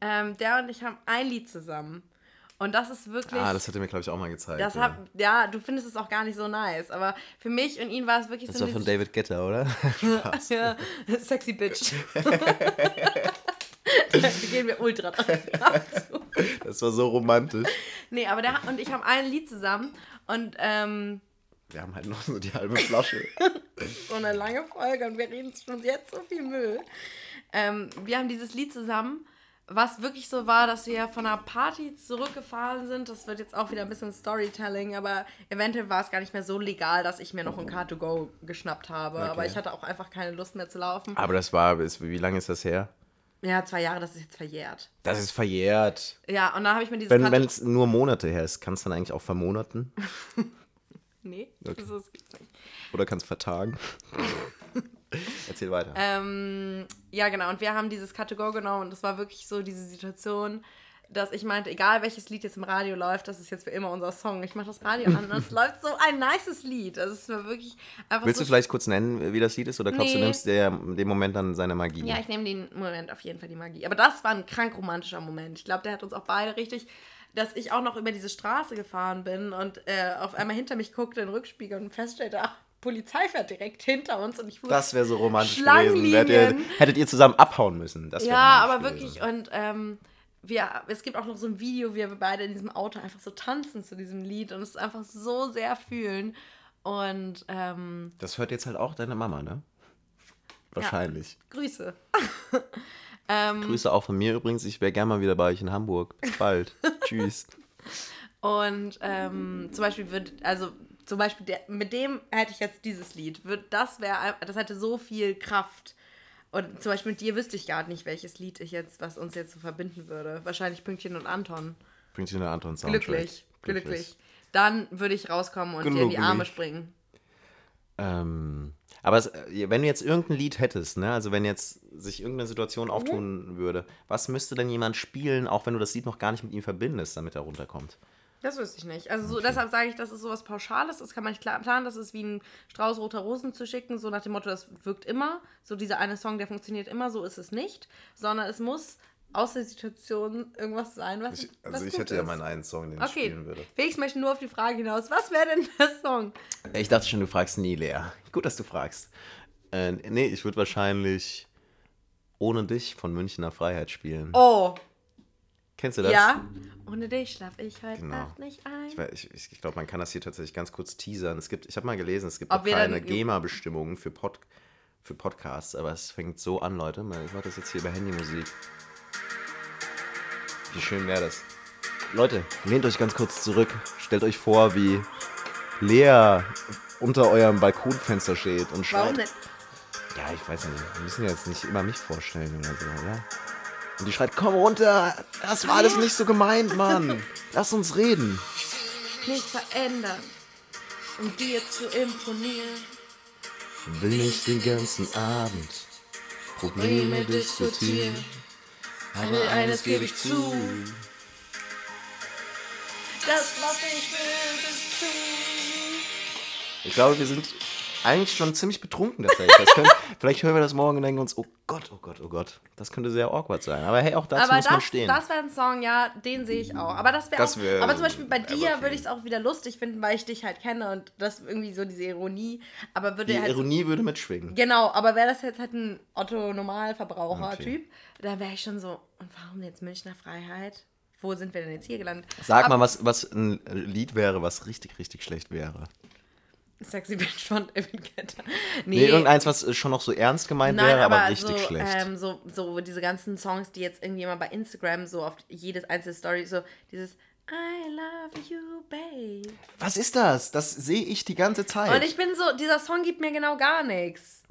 ähm, der und ich haben ein Lied zusammen. Und das ist wirklich. Ah, das hat er mir, glaube ich, auch mal gezeigt. das ja. hab, ja, du findest es auch gar nicht so nice, aber für mich und ihn war es wirklich Das so war von David Guetta, oder? <laughs> ja, sexy bitch. <laughs> da gehen wir ultra drauf zu. Das war so romantisch. Nee, aber der und ich haben ein Lied zusammen und ähm, Wir haben halt noch so die halbe Flasche. <laughs> so eine lange Folge und wir reden schon jetzt so viel Müll. Ähm, wir haben dieses Lied zusammen, was wirklich so war, dass wir von einer Party zurückgefahren sind. Das wird jetzt auch wieder ein bisschen Storytelling, aber eventuell war es gar nicht mehr so legal, dass ich mir noch ein Car2Go geschnappt habe. Okay. Aber ich hatte auch einfach keine Lust mehr zu laufen. Aber das war, wie lange ist das her? Ja, zwei Jahre, das ist jetzt verjährt. Das ist verjährt. Ja, und dann habe ich mir dieses Wenn Car2 es nur Monate her ist, kannst du dann eigentlich auch vermonaten? <laughs> Nee, Okay. so ist es nicht. Oder kannst vertagen? <laughs> <laughs> Erzähl weiter. Ähm, ja, genau. Und wir haben dieses Cut-to-Go genommen und das war wirklich so diese Situation, dass ich meinte, egal welches Lied jetzt im Radio läuft, das ist jetzt für immer unser Song. Ich mache das Radio an und es <laughs> läuft so ein nices Lied. Das ist mir wirklich einfach Willst so du vielleicht kurz nennen, wie das Lied ist? Oder glaubst du, Nee. du nimmst der, dem Moment dann seine Magie? Ja, ich nehme den Moment auf jeden Fall die Magie. Aber das war ein krank romantischer Moment. Ich glaube, der hat uns auch beide richtig, dass ich auch noch über diese Straße gefahren bin und äh, auf einmal hinter mich guckte in den Rückspiegel und feststellte, ach, Polizei fährt direkt hinter uns und ich fuhr Das wäre so romantisch gewesen. Ihr, hättet ihr zusammen abhauen müssen. Ja, aber gewesen. wirklich. Und ähm, wir, es gibt auch noch so ein Video, wie wir beide in diesem Auto einfach so tanzen zu diesem Lied und es einfach so sehr fühlen. Und ähm, Das hört jetzt halt auch deine Mama, ne? Wahrscheinlich. Grüße. <laughs> Grüße auch von mir übrigens. Ich wäre gerne mal wieder bei euch in Hamburg. Bis bald. <laughs> Tschüss. Und ähm, zum Beispiel wird, also zum Beispiel der, mit dem hätte ich jetzt dieses Lied. Wird, das wäre, das hätte so viel Kraft. Und zum Beispiel mit dir wüsste ich gar nicht, welches Lied ich jetzt, was uns jetzt so verbinden würde. Wahrscheinlich Pünktchen und Anton. Dir eine Anton Soundtrack. Glücklich, glücklich. Dann würde ich rauskommen und dir in die. Arme springen. Ähm, aber es, äh, wenn du jetzt irgendein Lied hättest, ne, also wenn jetzt sich irgendeine Situation Mhm. auftun würde, was müsste denn jemand spielen, auch wenn du das Lied noch gar nicht mit ihm verbindest, damit er runterkommt? Das wüsste ich nicht. Also so, deshalb sage ich, das ist sowas Pauschales, das kann man nicht klar planen, das ist wie ein Strauß roter Rosen zu schicken, so nach dem Motto, das wirkt immer, so dieser eine Song, der funktioniert immer, so ist es nicht, sondern es muss aus der Situation irgendwas sein, was was also gut ist. einen Song, den Okay, Felix möchte nur auf die Frage hinaus, was wäre denn der Song? Ich dachte schon, du fragst nie, Lea. Gut, dass du fragst. Äh, nee, ich würde wahrscheinlich Ohne dich von Münchner Freiheit spielen. Oh, Kennst du das? ja. Ohne dich schlaf ich heute Genau. Nacht nicht ein. Ich, ich, ich glaube, man kann das hier tatsächlich ganz kurz teasern. Es gibt, ich habe mal gelesen, es gibt Ob wir keine GEMA-Bestimmungen für, Pod, für Podcasts, aber es fängt so an, Leute. Ich mache das jetzt hier über Handymusik. Wie schön wäre das? Leute, lehnt euch ganz kurz zurück. Stellt euch vor, wie Lea unter eurem Balkonfenster steht und schreit. Warum nicht? Ja, ich weiß nicht. Wir müssen jetzt nicht immer mich vorstellen oder so, oder? Und die schreit, komm runter! Das war alles nicht so gemeint, Mann! Lass uns reden! Nicht verändern, um dir zu imponieren. Will nicht den ganzen Abend Probleme diskutieren. Aber eines gebe ich zu. Das, was ich will, bist du. Ich glaube, wir sind eigentlich schon ziemlich betrunken tatsächlich. Das können, vielleicht hören wir das morgen und denken uns, oh Gott, oh Gott, oh Gott. Das könnte sehr awkward sein. Aber hey, auch dazu aber muss man das, stehen. das wäre ein Song, ja, den sehe ich auch. Aber das wäre auch. wär aber zum Beispiel bei dir würde ich es auch wieder lustig finden, weil ich dich halt kenne und das irgendwie so diese Ironie. Aber würde Die halt. Ironie würde mitschwingen. Genau, aber wäre das jetzt halt ein Otto-Normalverbraucher-Typ, da wäre ich schon so, und warum jetzt Münchner Freiheit? Wo sind wir denn jetzt hier gelandet? Sag Ab- mal, was, was ein Lied wäre, was richtig, richtig schlecht wäre. Sexy Bitch von David Guetta. Nee, irgendeins, was äh, schon noch so ernst gemeint Nein, wäre, aber, aber richtig so, schlecht. Ähm, so, so diese ganzen Songs, die jetzt irgendwie mal bei Instagram so auf jedes einzelne Story, so dieses I love you, babe. was ist das? Das sehe ich die ganze Zeit. Und ich bin so, dieser Song gibt mir genau gar nichts.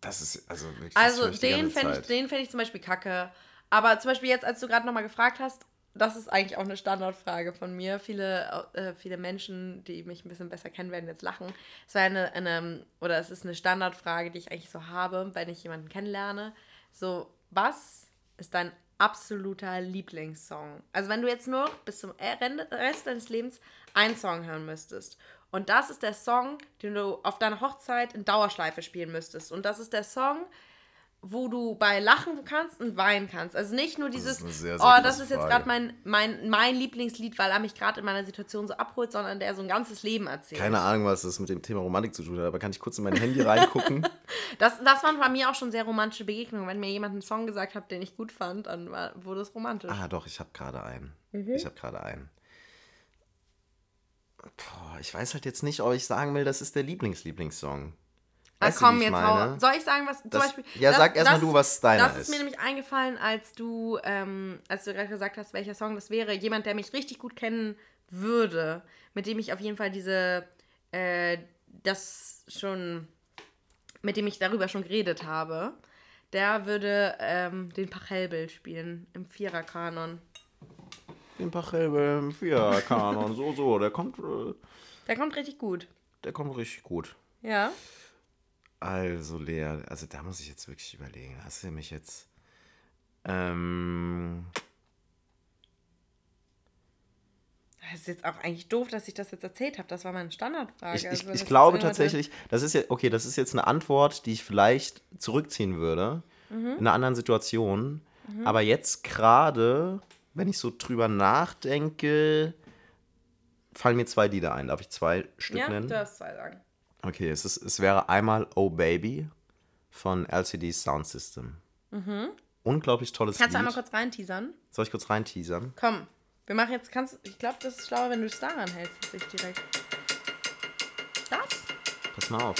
das ist also wirklich. Also den fände ich, den fänd ich zum Beispiel kacke. Aber zum Beispiel jetzt, als du gerade nochmal gefragt hast, das ist eigentlich auch eine Standardfrage von mir. Viele, äh, viele Menschen, die mich ein bisschen besser kennen, werden jetzt lachen. Es war eine, eine, oder es ist eine Standardfrage, die ich eigentlich so habe, wenn ich jemanden kennenlerne. So, was ist dein absoluter Lieblingssong? Also wenn du jetzt nur bis zum Ende- Rest deines Lebens einen Song hören müsstest. Und das ist der Song, den du auf deiner Hochzeit in Dauerschleife spielen müsstest. Und das ist der Song, wo du bei lachen kannst und weinen kannst. Also nicht nur dieses, eine sehr, sehr oh, das ist jetzt gerade mein, mein, mein Lieblingslied, weil er mich gerade in meiner Situation so abholt, sondern der so ein ganzes Leben erzählt. Keine Ahnung, was das mit dem Thema Romantik zu tun hat, aber kann ich kurz in mein Handy reingucken? <laughs> Das, das waren bei mir auch schon sehr romantische Begegnungen. Wenn mir jemand einen Song gesagt hat, den ich gut fand, dann war, wurde es romantisch. ah, doch, ich habe gerade einen. Mhm. Ich habe gerade einen. Boah, ich weiß halt jetzt nicht, ob ich sagen will, das ist der Lieblings-Lieblingssong. Ah, Weißt komm, jetzt meine? Soll ich sagen, was zum Das- Beispiel. ja, sag erst mal du, was deiner Das ist ist. mir nämlich eingefallen, als du, ähm, als du gerade gesagt hast, welcher Song das wäre. Jemand, der mich richtig gut kennen würde, mit dem ich auf jeden Fall diese, äh, das schon, mit dem ich darüber schon geredet habe, der würde ähm, den Pachelbel spielen im Viererkanon. Den Pachelbel im Viererkanon, so, so, der kommt, äh, Der kommt richtig gut. der kommt richtig gut. Ja. Also, Lea, also da muss ich jetzt wirklich überlegen. Hast du mich jetzt. Ähm, Das ist jetzt auch eigentlich doof, dass ich das jetzt erzählt habe. Das war meine Standardfrage. ich, Also, ich, wenn ich glaube tatsächlich, das ist ja, okay, das ist jetzt eine Antwort, die ich vielleicht zurückziehen würde. Mhm. In einer anderen Situation. Aber jetzt gerade, wenn ich so drüber nachdenke, fallen mir zwei Lieder ein. Darf ich zwei Stück Ja, nennen? du darfst zwei sagen. Okay, es, ist, es wäre einmal Oh Baby von LCD Sound System. Unglaublich tolles Mhm. Kannst du Lied. einmal kurz reinteasern? Soll ich kurz reinteasern? Komm, wir machen jetzt, kannst ich glaube, das ist schlauer, wenn du es daran hältst, jetzt nicht direkt. Das? Pass mal auf.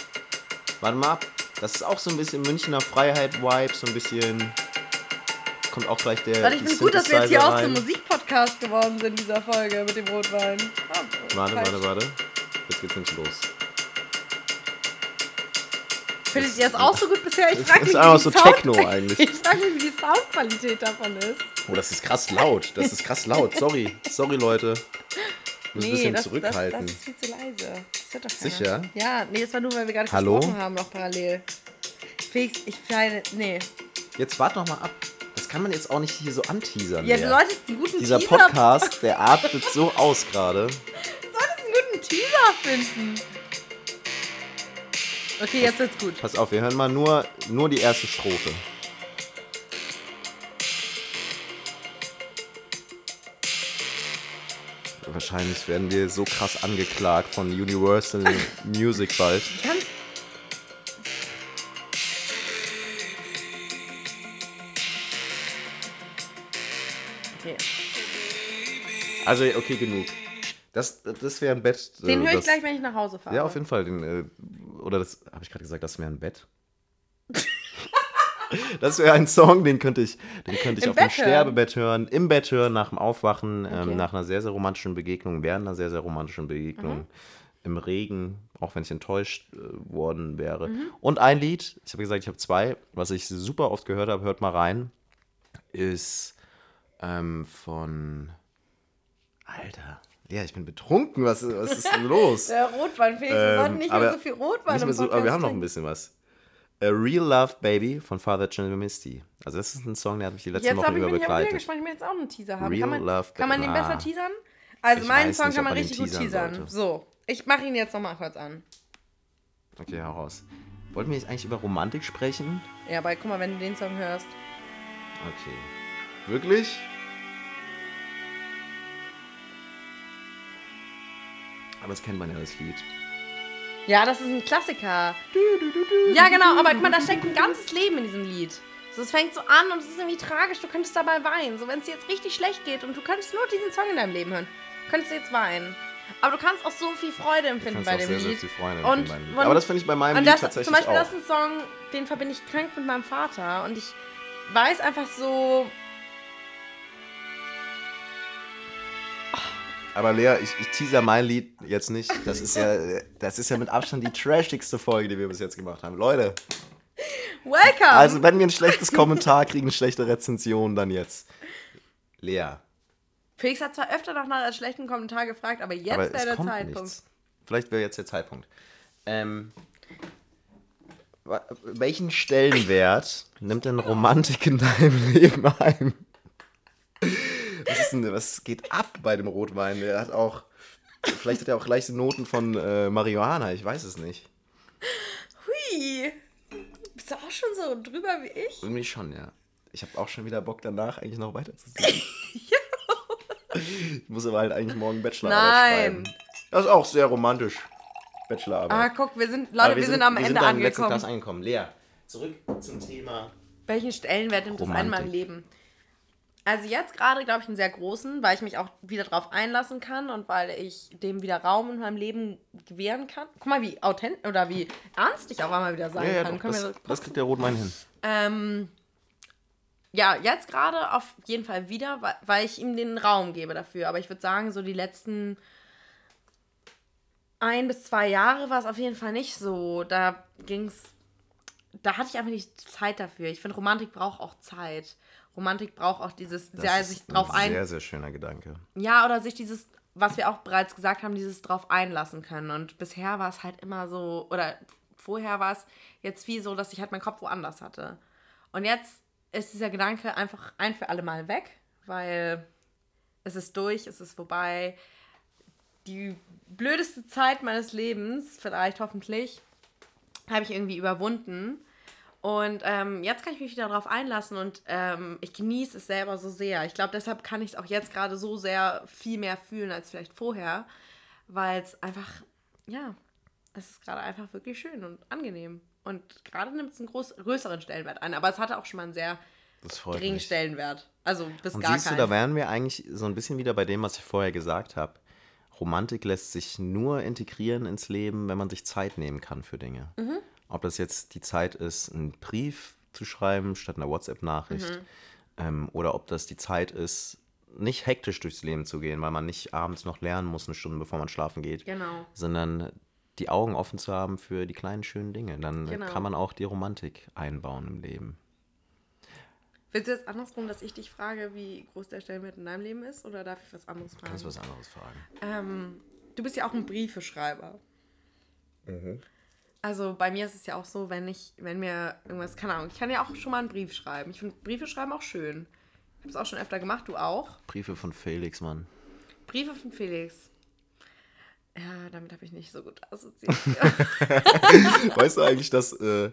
Warte mal ab. Das ist auch so ein bisschen Münchner Freiheit-Vibe, so ein bisschen. Kommt auch gleich der. Warte, ich finde gut, dass wir jetzt hier Synthesizer auch zum rein. Musikpodcast geworden sind in dieser Folge mit dem Rotwein. Ah, Warte, falsch. warte, warte. Jetzt geht's nämlich los. Findet ihr das auch so gut bisher? Ich Das frage ist mich, einfach wie die so Sound Techno eigentlich. <laughs> Ich frage mich, wie die Soundqualität davon ist. Oh, das ist krass laut. Das ist krass laut. Sorry. Sorry, Leute. Ich muss ein bisschen das, zurückhalten. Das, das ist viel zu leise. Das hört doch keiner. Sicher? Ja, nee, das war nur, weil wir gerade Hallo? gesprochen haben, noch parallel. Felix, ich feine, nee. Jetzt wart noch mal ab. Das kann man jetzt auch nicht hier so anteasern. Ja, Lea. du solltest einen guten Dieser Teaser Podcast, der atmet so aus gerade. <laughs> Du solltest einen guten Teaser finden. Okay, jetzt wird's gut. Pass auf, wir hören mal nur, nur die erste Strophe. Wahrscheinlich werden wir so krass angeklagt von Universal Music bald. Kann, okay. Also, okay, genug. Das, das wäre ein Bett. äh, Den höre ich das, gleich, wenn ich nach Hause fahre. Ja, auf jeden Fall. Den, äh, oder das, habe ich gerade gesagt, das wäre ein Bett? <laughs> das wäre ein Song, den könnte ich, den könnte ich Im auf dem Bett hören? Sterbebett hören, im Bett hören, nach dem Aufwachen, Okay. ähm, nach einer sehr, sehr romantischen Begegnung, während einer sehr, sehr romantischen Begegnung, Mhm. im Regen, auch wenn ich enttäuscht äh, worden wäre. Mhm. Und ein Lied, ich habe gesagt, ich habe zwei, was ich super oft gehört habe, hört mal rein, ist ähm, von. Alter. Ja, ich bin betrunken. Was, was ist denn los? <laughs> Der Rotwein, Felix. wir Ähm, sollten nicht mehr so viel Rotwein Nicht mehr so, aber wir haben noch ein bisschen was. A Real Love Baby von Father John Misty. Also das ist ein Song, der hat mich die letzten Jetzt Wochen habe ich über mich aber wieder begleitet. gespannt, ich will jetzt auch einen Teaser haben. Real kann man, Love kann man den besser teasern? Also Ich meinen Song nicht, kann man richtig gut teasern teasern. sollte. So, ich mache ihn jetzt nochmal kurz an. Okay, hau raus. Wollten wir jetzt eigentlich über Romantik sprechen? Ja, aber guck mal, wenn du den Song hörst. Okay. Wirklich? Aber das kennt man ja, das Lied. Ja, das ist ein Klassiker. Ja, genau, aber guck mal, da steckt ein ganzes Leben in diesem Lied. So, es fängt so an und es ist irgendwie tragisch, du könntest dabei weinen. So, wenn es dir jetzt richtig schlecht geht und du könntest nur diesen Song in deinem Leben hören, könntest du jetzt weinen. Aber du kannst auch so viel Freude empfinden bei dem sehr, Lied. sehr viel Freude Und- Lied. und- Aber das finde ich bei meinem Und Lied das, tatsächlich zum Beispiel, auch. das ist ein Song, den verbinde ich krank mit meinem Vater. Und ich weiß einfach so, Aber Lea, ich, ich teaser mein Lied jetzt nicht. Das ist ja, das ist ja mit Abstand die trashigste Folge, die wir bis jetzt gemacht haben. Leute, welcome! also wenn wir ein schlechtes Kommentar kriegen, eine schlechte Rezension, dann jetzt. Lea, Felix hat zwar öfter noch nach einem schlechten Kommentar gefragt, aber jetzt aber wäre der Zeitpunkt. nichts. Vielleicht wäre jetzt der Zeitpunkt. Ähm, welchen Stellenwert nimmt denn Romantik in deinem Leben ein? Was, ist denn, was geht ab bei dem Rotwein? Der hat auch, vielleicht hat er auch leichte Noten von äh, Marihuana, ich weiß es nicht. Hui! Bist du auch schon so drüber wie ich? Irgendwie schon, ja. Ich habe auch schon wieder Bock danach, eigentlich noch weiterzusehen. <laughs> Ich muss aber halt eigentlich morgen Bachelorarbeit Nein. schreiben. Das ist auch sehr romantisch. Bachelorarbeit. Ah, guck, wir sind, Leute, wir, sind, am wir Ende sind am letzten angekommen. Klasse angekommen. Lea, zurück zum Thema. Welchen Stellenwert nimmt das ein in meinem Romantik. Leben? Also jetzt gerade, glaube ich, einen sehr großen, weil ich mich auch wieder drauf einlassen kann und weil ich dem wieder Raum in meinem Leben gewähren kann. Guck mal, wie authentisch oder wie ernst ich auch einmal wieder sein Ja, ja, kann. doch, das, das kriegt der Rotwein hin. Ähm, ja, jetzt gerade auf jeden Fall wieder, weil, weil ich ihm den Raum gebe dafür. Aber ich würde sagen, so die letzten ein bis zwei Jahre war es auf jeden Fall nicht so. Da ging's, da hatte ich einfach nicht Zeit dafür. Ich finde, Romantik braucht auch Zeit. Romantik braucht auch dieses, Das sehr, sich drauf ein ein, sehr, sehr schöner Gedanke. ja, oder sich dieses, was wir auch bereits gesagt haben, dieses drauf einlassen können. Und bisher war es halt immer so, oder vorher war es jetzt viel so, dass ich halt meinen Kopf woanders hatte. Und jetzt ist dieser Gedanke einfach ein für alle Mal weg, weil es ist durch, es ist vorbei. Die blödeste Zeit meines Lebens, vielleicht hoffentlich, habe ich irgendwie überwunden. Und ähm, jetzt kann ich mich wieder darauf einlassen und ähm, ich genieße es selber so sehr. Ich glaube, deshalb kann ich es auch jetzt gerade so sehr viel mehr fühlen als vielleicht vorher, weil es einfach, ja, es ist gerade einfach wirklich schön und angenehm. Und gerade nimmt es einen groß, größeren Stellenwert ein, aber es hatte auch schon mal einen sehr geringen mich. Stellenwert. Also bis Und gar siehst du, keinen. da wären wir eigentlich so ein bisschen wieder bei dem, was ich vorher gesagt habe. Romantik lässt sich nur integrieren ins Leben, wenn man sich Zeit nehmen kann für Dinge. Mhm. Ob das jetzt die Zeit ist, einen Brief zu schreiben statt einer WhatsApp-Nachricht, Mhm. ähm, oder ob das die Zeit ist, nicht hektisch durchs Leben zu gehen, weil man nicht abends noch lernen muss, eine Stunde bevor man schlafen geht, Genau. sondern die Augen offen zu haben für die kleinen schönen Dinge. Dann Genau. kann man auch die Romantik einbauen im Leben. Willst du jetzt andersrum, dass ich dich frage, wie groß der Stellenwert in deinem Leben ist? Oder darf ich was anderes fragen? Kannst du was anderes fragen? Ähm, du bist ja auch ein Briefeschreiber. Mhm. Also bei mir ist es ja auch so, wenn ich, wenn mir irgendwas, keine Ahnung, ich kann ja auch schon mal einen Brief schreiben. Ich finde Briefe schreiben auch schön. Ich habe es auch schon öfter gemacht, du auch. Briefe von Felix, Mann. Briefe von Felix. Ja, damit habe ich nicht so gut assoziiert. <laughs> Weißt du eigentlich, dass äh,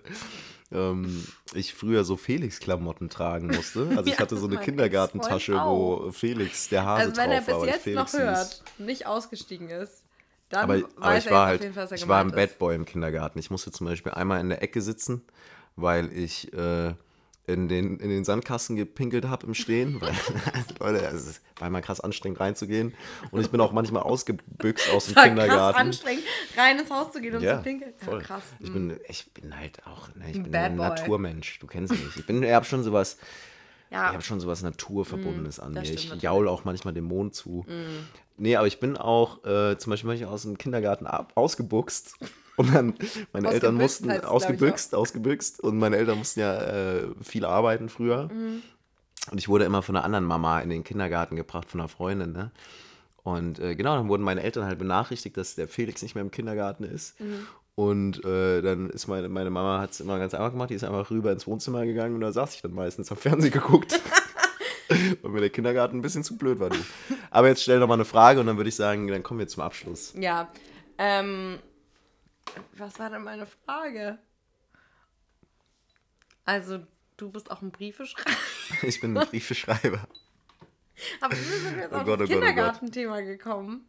ähm, ich früher so Felix-Klamotten tragen musste? Also ich Ja, hatte so eine Kindergartentasche, wo Felix, der Hase also wenn er drauf war, bis weil jetzt Felix noch hieß. hört, nicht ausgestiegen ist, dann Aber, aber er ich war auf halt, jeden Fall, ich war ein. Bad Boy im Kindergarten. Ich musste zum Beispiel einmal in der Ecke sitzen, weil ich äh, in, den, in den Sandkasten gepinkelt habe im Stehen. Weil, <laughs> <laughs> Leute, es war immer krass anstrengend reinzugehen. Und ich bin auch manchmal ausgebüxt aus dem <laughs> war krass Kindergarten. anstrengend, rein ins Haus zu gehen und Ja, zu pinkeln. voll. Ja, krass. Ich bin, ich bin halt auch, ne, ich Ein bin Bad ein Boy. Naturmensch. Du kennst mich. Ich bin, ich habe schon sowas, ja, ich habe schon sowas Naturverbundenes an mir. stimmt Ich natürlich. jaul auch manchmal dem Mond zu. Nee, aber ich bin auch äh, zum Beispiel manchmal aus dem Kindergarten ab, ausgebuchst. Und dann, meine Eltern mussten, ich, ausgebüxt, ausgebüxt. Und meine Eltern mussten ja äh, viel arbeiten früher. Mhm. Und ich wurde immer von einer anderen Mama in den Kindergarten gebracht, von einer Freundin, ne? Und äh, genau, dann wurden meine Eltern halt benachrichtigt, dass der Felix nicht mehr im Kindergarten ist. Mhm. Und äh, dann ist meine, meine Mama hat es immer ganz einfach gemacht, die ist einfach rüber ins Wohnzimmer gegangen und da saß ich dann meistens am Fernsehen geguckt. <laughs> Weil mir der Kindergarten ein bisschen zu blöd war. Du. Aber jetzt stell doch mal eine Frage und dann würde ich sagen, dann kommen wir zum Abschluss. Ja. Ähm, Was war denn meine Frage? Also, du bist auch ein Briefeschreiber. <laughs> Ich bin ein Briefeschreiber. Aber wie sind wir jetzt Oh auf Gott, das oh oh. Kindergartenthema gekommen?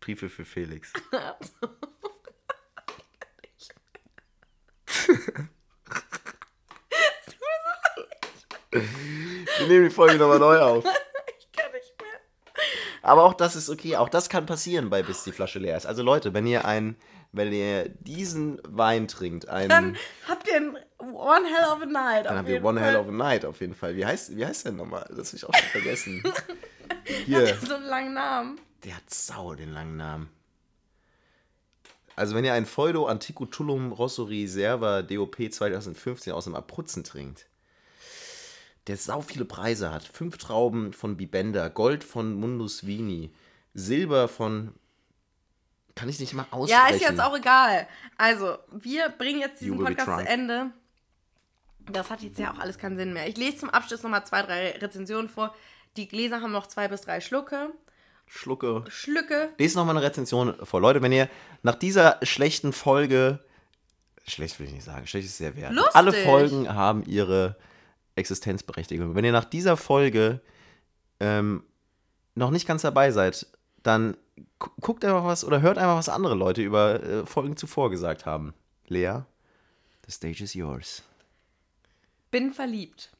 Briefe für Felix. <laughs> Wir nehmen die Folge nochmal neu auf. Ich kann nicht mehr. Aber auch das ist okay, auch das kann passieren bei bis die Flasche leer ist. Also Leute, wenn ihr ein, wenn ihr diesen Wein trinkt, einen, Dann habt ihr ein One Hell of a Night. dann habt ihr One Fall. Hell of a Night auf jeden Fall. Wie heißt, wie heißt der nochmal? Das habe ich auch schon vergessen. <laughs> Hier, So einen langen Namen. der hat sau den langen Namen. Also wenn ihr ein Feudo Anticutullum Rosso Reserva DOP 2015 aus dem Abruzzen trinkt, der sau viele Preise hat. Fünf Trauben von Bibenda, Gold von Mundus Vini, Silber von... Kann ich nicht mal aussprechen. Ja, ist jetzt auch egal. Also, wir bringen jetzt diesen Podcast zu. Ende. Das hat jetzt ja auch alles keinen Sinn mehr. Ich lese zum Abschluss nochmal zwei, drei Rezensionen vor. Die Gläser haben noch zwei bis drei Schlucke. Schlucke. Schlücke. Lest nochmal eine Rezension vor. Leute, wenn ihr nach dieser schlechten Folge, schlecht will ich nicht sagen, schlecht ist sehr wert. Lustig. Alle Folgen haben ihre Existenzberechtigung. Wenn ihr nach dieser Folge ähm, noch nicht ganz dabei seid, dann gu- guckt einfach was oder hört einfach, was andere Leute über äh, Folgen zuvor gesagt haben. Lea, the stage is yours. Bin verliebt.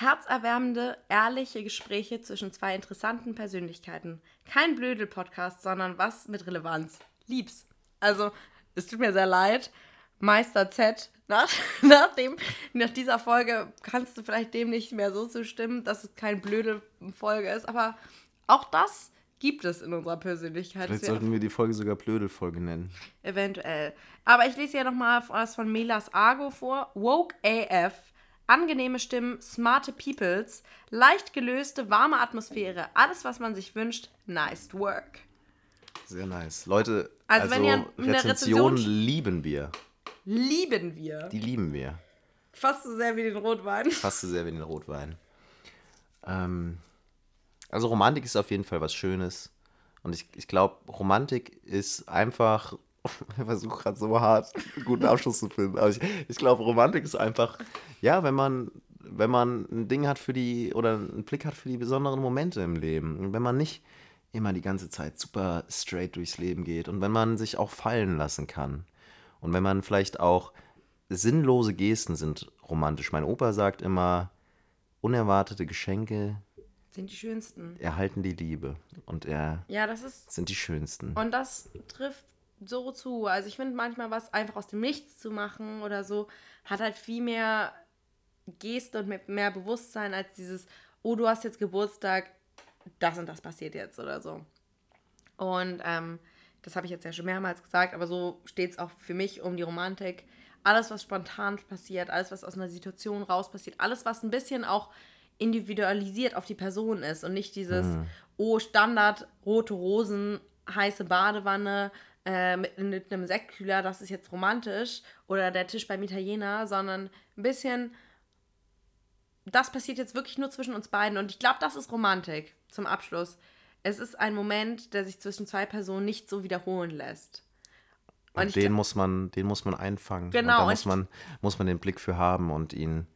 Herzerwärmende, ehrliche Gespräche zwischen zwei interessanten Persönlichkeiten. Kein Blödel-Podcast, sondern was mit Relevanz. Lieb's. Also, es tut mir sehr leid. Meister Z, nach, <laughs> nach, dem, nach dieser Folge kannst du vielleicht dem nicht mehr so zustimmen, dass es kein Blödel-Folge ist, aber auch das gibt es in unserer Persönlichkeit. Vielleicht wäre sollten wir die Folge sogar Blödel-Folge nennen. Eventuell. Aber ich lese ja nochmal was von Melas Argo vor. Woke AF. Angenehme Stimmen, smarte Peoples, leicht gelöste, warme Atmosphäre. Alles, was man sich wünscht. Nice work. Sehr nice. Leute, Also also, Rezensionen Rezension- lieben wir. Lieben wir. Die lieben wir. Fast so sehr wie den Rotwein. Fast so sehr wie den Rotwein. Ähm, also Romantik ist auf jeden Fall was Schönes. Und ich, ich glaube, Romantik ist einfach. Ich <laughs> versuche gerade so hart einen guten Abschluss zu finden. Aber ich, ich glaube, Romantik ist einfach, ja, wenn man, wenn man ein Ding hat für die, oder einen Blick hat für die besonderen Momente im Leben. Und wenn man nicht immer die ganze Zeit super straight durchs Leben geht und wenn man sich auch fallen lassen kann. Und wenn man vielleicht auch sinnlose Gesten sind romantisch. Mein Opa sagt immer, unerwartete Geschenke Sind die schönsten. erhalten die Liebe und er Ja, das ist. sind die schönsten. Und das trifft so zu. Also ich finde manchmal was einfach aus dem Nichts zu machen oder so, hat halt viel mehr Geste und mehr- Bewusstsein als dieses, oh, du hast jetzt Geburtstag, das und das passiert jetzt oder so. Und ähm, das habe ich jetzt ja schon mehrmals gesagt, aber so steht es auch für mich um die Romantik. Alles, was spontan passiert, alles, was aus einer Situation raus passiert, alles, was ein bisschen auch individualisiert auf die Person ist und nicht dieses, oh, Standard, rote Rosen, heiße Badewanne äh, mit, mit einem Sektkühler, das ist jetzt romantisch oder der Tisch beim Italiener, sondern ein bisschen, das passiert jetzt wirklich nur zwischen uns beiden und ich glaube, das ist Romantik zum Abschluss. Es ist ein Moment, der sich zwischen zwei Personen nicht so wiederholen lässt. Und, ich den muss man, den muss man einfangen. Genau, Und da und muss man, muss man den Blick für haben und ihn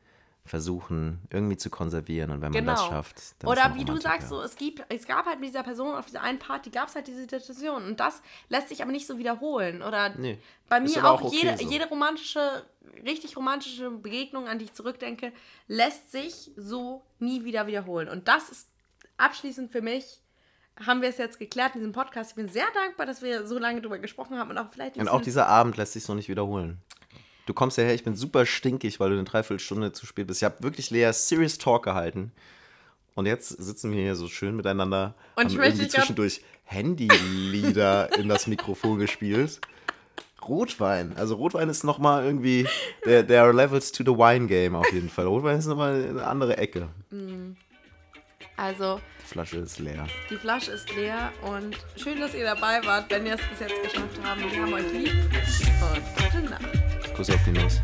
versuchen, irgendwie zu konservieren. Und wenn man das Genau. schafft, dann ist Oder wie du sagst, so, es, gibt, es gab halt mit dieser Person auf dieser einen Party, gab es halt diese Situation. Und das lässt sich aber nicht so wiederholen. Oder Nee, bei ist mir aber auch, okay jede, so. jede romantische, richtig romantische Begegnung, an die ich zurückdenke, lässt sich so nie wieder wiederholen. Und das ist abschließend für mich, haben wir es jetzt geklärt in diesem Podcast. Ich bin sehr dankbar, dass wir so lange drüber gesprochen haben und auch vielleicht Und auch dieser Abend lässt sich so nicht wiederholen. Du kommst ja her, ich bin super stinkig, weil du eine Dreiviertelstunde zu spät bist. Ich habe wirklich Lea Serious Talk gehalten. Und jetzt sitzen wir hier so schön miteinander Und haben irgendwie zwischendurch Handylieder <laughs> in das Mikrofon gespielt. Rotwein. Also Rotwein ist nochmal irgendwie, there, there are levels to the wine game auf jeden Fall. Rotwein ist nochmal eine andere Ecke. Also, Die Flasche ist leer. die Flasche ist leer und schön, dass ihr dabei wart, wenn ihr es bis jetzt geschafft habt. Wir haben euch lieb und gute Nacht. Kuss auf die Nuss.